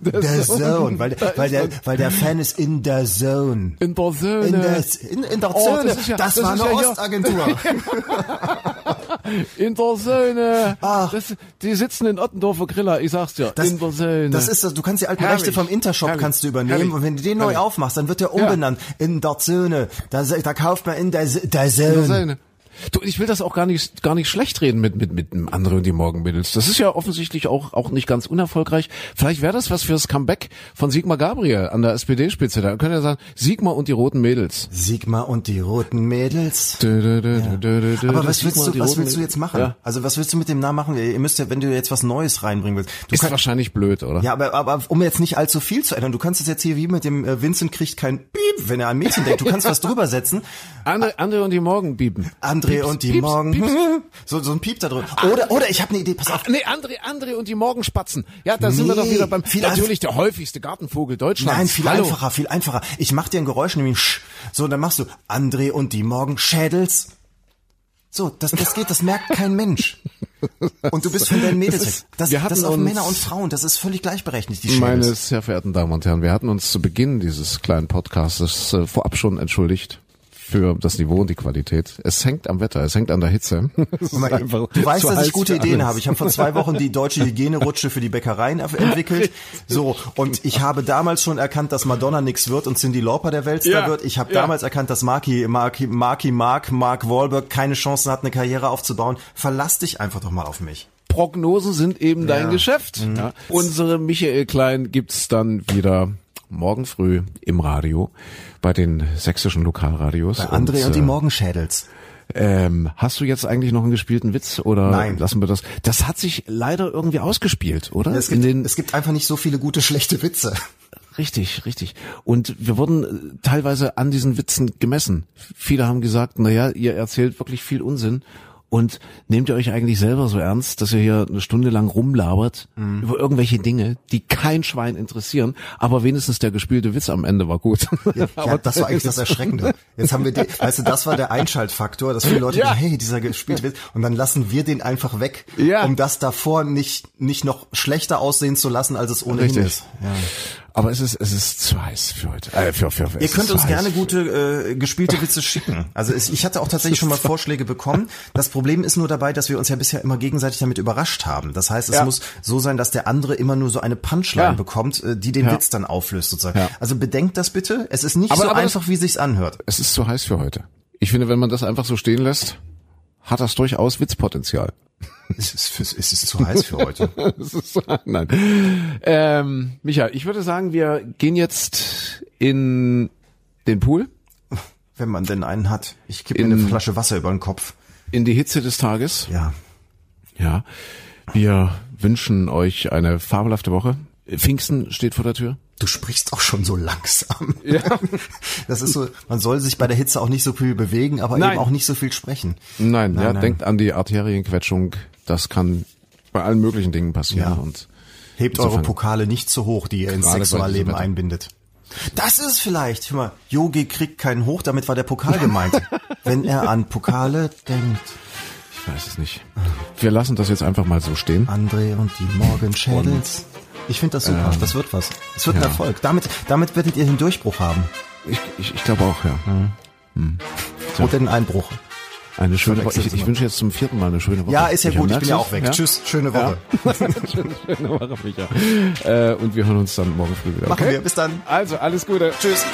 Speaker 3: The Zone, weil, der- weil, der, weil der Fan ist in der Zone.
Speaker 2: In der Söhne.
Speaker 3: In der, in, in der
Speaker 2: Oh,
Speaker 3: Zone.
Speaker 2: das ist ja-
Speaker 3: das,
Speaker 2: das
Speaker 3: war eine
Speaker 2: ja
Speaker 3: Ostagentur.
Speaker 2: In der Söhne.
Speaker 3: Ach.
Speaker 2: Das, die sitzen in Ottendorfer Griller, ich sag's dir.
Speaker 3: Das,
Speaker 2: in der Söhne.
Speaker 3: das ist das, du kannst die alten
Speaker 2: Herrlich.
Speaker 3: Rechte vom Intershop
Speaker 2: Herrlich.
Speaker 3: kannst du übernehmen
Speaker 2: Herrlich.
Speaker 3: und wenn du den neu aufmachst, dann wird der umbenannt in der Zone. Da, da kauft man in der, S- der
Speaker 2: In der. Söhne. Du, ich will das auch gar nicht, gar nicht schlecht reden mit, mit, mit dem anderen und die Morgenmittels. Das ist ja offensichtlich auch, auch nicht ganz unerfolgreich. Vielleicht wäre das was fürs Comeback von Sigmar Gabriel an der SPD-Spitze. Da könnt ihr sagen, Sigmar und die roten Mädels.
Speaker 3: Sigmar und die roten Mädels.
Speaker 2: Dö, dö, dö,
Speaker 3: Aber was willst du, was willst du jetzt machen?
Speaker 2: Ja.
Speaker 3: Also was willst du mit dem Namen machen? Ihr müsst ja, wenn du jetzt was Neues reinbringen willst. Du
Speaker 2: Ist
Speaker 3: kannst,
Speaker 2: wahrscheinlich blöd, oder?
Speaker 3: ja, aber, aber um jetzt nicht allzu viel zu ändern, du kannst es jetzt hier wie mit dem äh, Vincent kriegt kein Piep, wenn er an Mädchen denkt. Du kannst was drüber setzen.
Speaker 2: André, André und die Morgenbieben.
Speaker 3: André
Speaker 2: Pieps,
Speaker 3: und die
Speaker 2: Pieps,
Speaker 3: Morgen.
Speaker 2: Pieps.
Speaker 3: So, so ein Piep da drüber. Oder, oder ich habe eine Idee, pass auf.
Speaker 2: Ach, nee, André, André und die Morgenspatzen. Ja, da sind wir
Speaker 3: Nee,
Speaker 2: doch wieder beim,
Speaker 3: viel
Speaker 2: natürlich der häufigste Gartenvogel Deutschlands.
Speaker 3: Nein, viel
Speaker 2: Hallo.
Speaker 3: einfacher, viel einfacher. Ich mach dir ein Geräusch, nämlich sch. So, dann machst du André und die Morgenschädels. So, das, das geht, das merkt kein Mensch. Und du bist von deinen Mädels
Speaker 2: Das
Speaker 3: weg. Das,
Speaker 2: wir
Speaker 3: das auf Männer und Frauen, das ist völlig gleichberechtigt, die
Speaker 2: Meine sehr verehrten Damen und Herren, wir hatten uns zu Beginn dieses kleinen Podcasts äh, vorab schon entschuldigt für das Niveau und die Qualität. Es hängt am Wetter, es hängt an der Hitze.
Speaker 3: Mal, Du weißt, dass ich gute Ideen
Speaker 2: alles.
Speaker 3: habe. Ich habe vor zwei Wochen die deutsche Hygienerutsche für die Bäckereien entwickelt. So, und ich habe damals schon erkannt, dass Madonna nix wird und Cindy Lauper der Weltstar
Speaker 2: Ja,
Speaker 3: wird. Ich habe
Speaker 2: ja.
Speaker 3: damals erkannt, dass Marky, Marky, Marky Mark, Mark Wahlberg keine Chance hat, eine Karriere aufzubauen. Verlass dich einfach doch mal auf mich.
Speaker 2: Prognosen sind eben dein
Speaker 3: Ja. Mhm.
Speaker 2: Geschäft. Ja. Unsere Michael Klein gibt's dann wieder morgen früh im Radio bei den sächsischen Lokalradios.
Speaker 3: Bei André und, die
Speaker 2: äh,
Speaker 3: Morgenschädels.
Speaker 2: Ähm, hast du jetzt eigentlich noch einen gespielten Witz oder
Speaker 3: Nein.
Speaker 2: lassen wir das? Das hat sich leider irgendwie ausgespielt, oder?
Speaker 3: Es gibt, es gibt einfach nicht so viele gute, schlechte Witze.
Speaker 2: richtig, richtig. Und wir wurden äh, teilweise an diesen Witzen gemessen. Viele haben gesagt, na ja, ihr erzählt wirklich viel Unsinn. Und nehmt ihr euch eigentlich selber so ernst, dass ihr hier eine Stunde lang rumlabert
Speaker 3: Mhm.
Speaker 2: über irgendwelche Dinge, die kein Schwein interessieren, aber wenigstens der gespielte Witz am Ende war gut.
Speaker 3: Ja,
Speaker 2: aber
Speaker 3: das war eigentlich das Erschreckende. Jetzt haben wir, die, weißt du, das war der Einschaltfaktor, dass viele Leute
Speaker 2: Ja.
Speaker 3: denken, hey, dieser gespielt wird, und dann lassen wir den einfach weg,
Speaker 2: Ja.
Speaker 3: um das davor nicht, nicht noch schlechter aussehen zu lassen, als es ohnehin
Speaker 2: Richtig.
Speaker 3: ist. Ja.
Speaker 2: Aber es ist, es ist zu heiß für heute. Äh, für, für, für,
Speaker 3: Ihr könnt uns gerne gute äh, gespielte Witze schicken. Also es, ich hatte auch tatsächlich schon mal Vorschläge bekommen. Das Problem ist nur dabei, dass wir uns ja bisher immer gegenseitig damit überrascht haben. Das heißt, es
Speaker 2: Ja.
Speaker 3: muss so sein, dass der andere immer nur so eine Punchline
Speaker 2: Ja.
Speaker 3: bekommt, äh, die den
Speaker 2: Ja.
Speaker 3: Witz dann auflöst sozusagen. Also bedenkt das bitte. Es ist nicht
Speaker 2: Aber-
Speaker 3: so
Speaker 2: aber
Speaker 3: einfach, wie sich's anhört.
Speaker 2: Es ist zu heiß für heute. Ich finde, wenn man das einfach so stehen lässt, hat das durchaus Witzpotenzial.
Speaker 3: Es ist, es ist zu heiß für heute.
Speaker 2: Ist, nein. Ähm, Micha, ich würde sagen, wir gehen jetzt in den Pool,
Speaker 3: Wenn man denn einen hat. Ich kippe
Speaker 2: In-
Speaker 3: mir eine Flasche Wasser über den Kopf.
Speaker 2: in die Hitze des Tages.
Speaker 3: Ja.
Speaker 2: Ja. Wir wünschen euch eine fabelhafte Woche. Pfingsten steht vor der Tür.
Speaker 3: Du sprichst auch schon so langsam.
Speaker 2: Ja.
Speaker 3: Das ist so, man soll sich bei der Hitze auch nicht so viel bewegen, aber
Speaker 2: Nein.
Speaker 3: eben auch nicht so viel sprechen.
Speaker 2: Nein, ja,
Speaker 3: nein.
Speaker 2: denkt an die Arterienquetschung. Das kann bei allen möglichen Dingen passieren.
Speaker 3: Ja.
Speaker 2: Und
Speaker 3: Hebt eure Pokale nicht zu hoch, die ihr ins Sexualleben einbindet. Das ist vielleicht, hör mal, Yogi kriegt keinen hoch, damit war der Pokal gemeint. Wenn er an Pokale denkt.
Speaker 2: ich weiß es nicht. Wir lassen das jetzt einfach mal so stehen.
Speaker 3: André und die Morgenschädels. Ich finde das super, das wird was. Es wird ein
Speaker 2: ja.
Speaker 3: Erfolg. Damit, damit werdet ihr den Durchbruch haben.
Speaker 2: Ich, ich, ich glaube auch, ja.
Speaker 3: Oder den Einbruch.
Speaker 2: Eine schöne Woche. Ich, ich wünsche jetzt zum vierten Mal eine schöne Woche.
Speaker 3: Ja, ist ja
Speaker 2: Micha,
Speaker 3: gut, ich bin ja auch weg.
Speaker 2: du's?
Speaker 3: Tschüss, schöne Woche.
Speaker 2: schöne Woche, Micha. Äh, und wir hören uns dann morgen früh wieder.
Speaker 3: Machen
Speaker 2: okay?
Speaker 3: wir, bis dann.
Speaker 2: Also, alles Gute.
Speaker 3: Tschüss.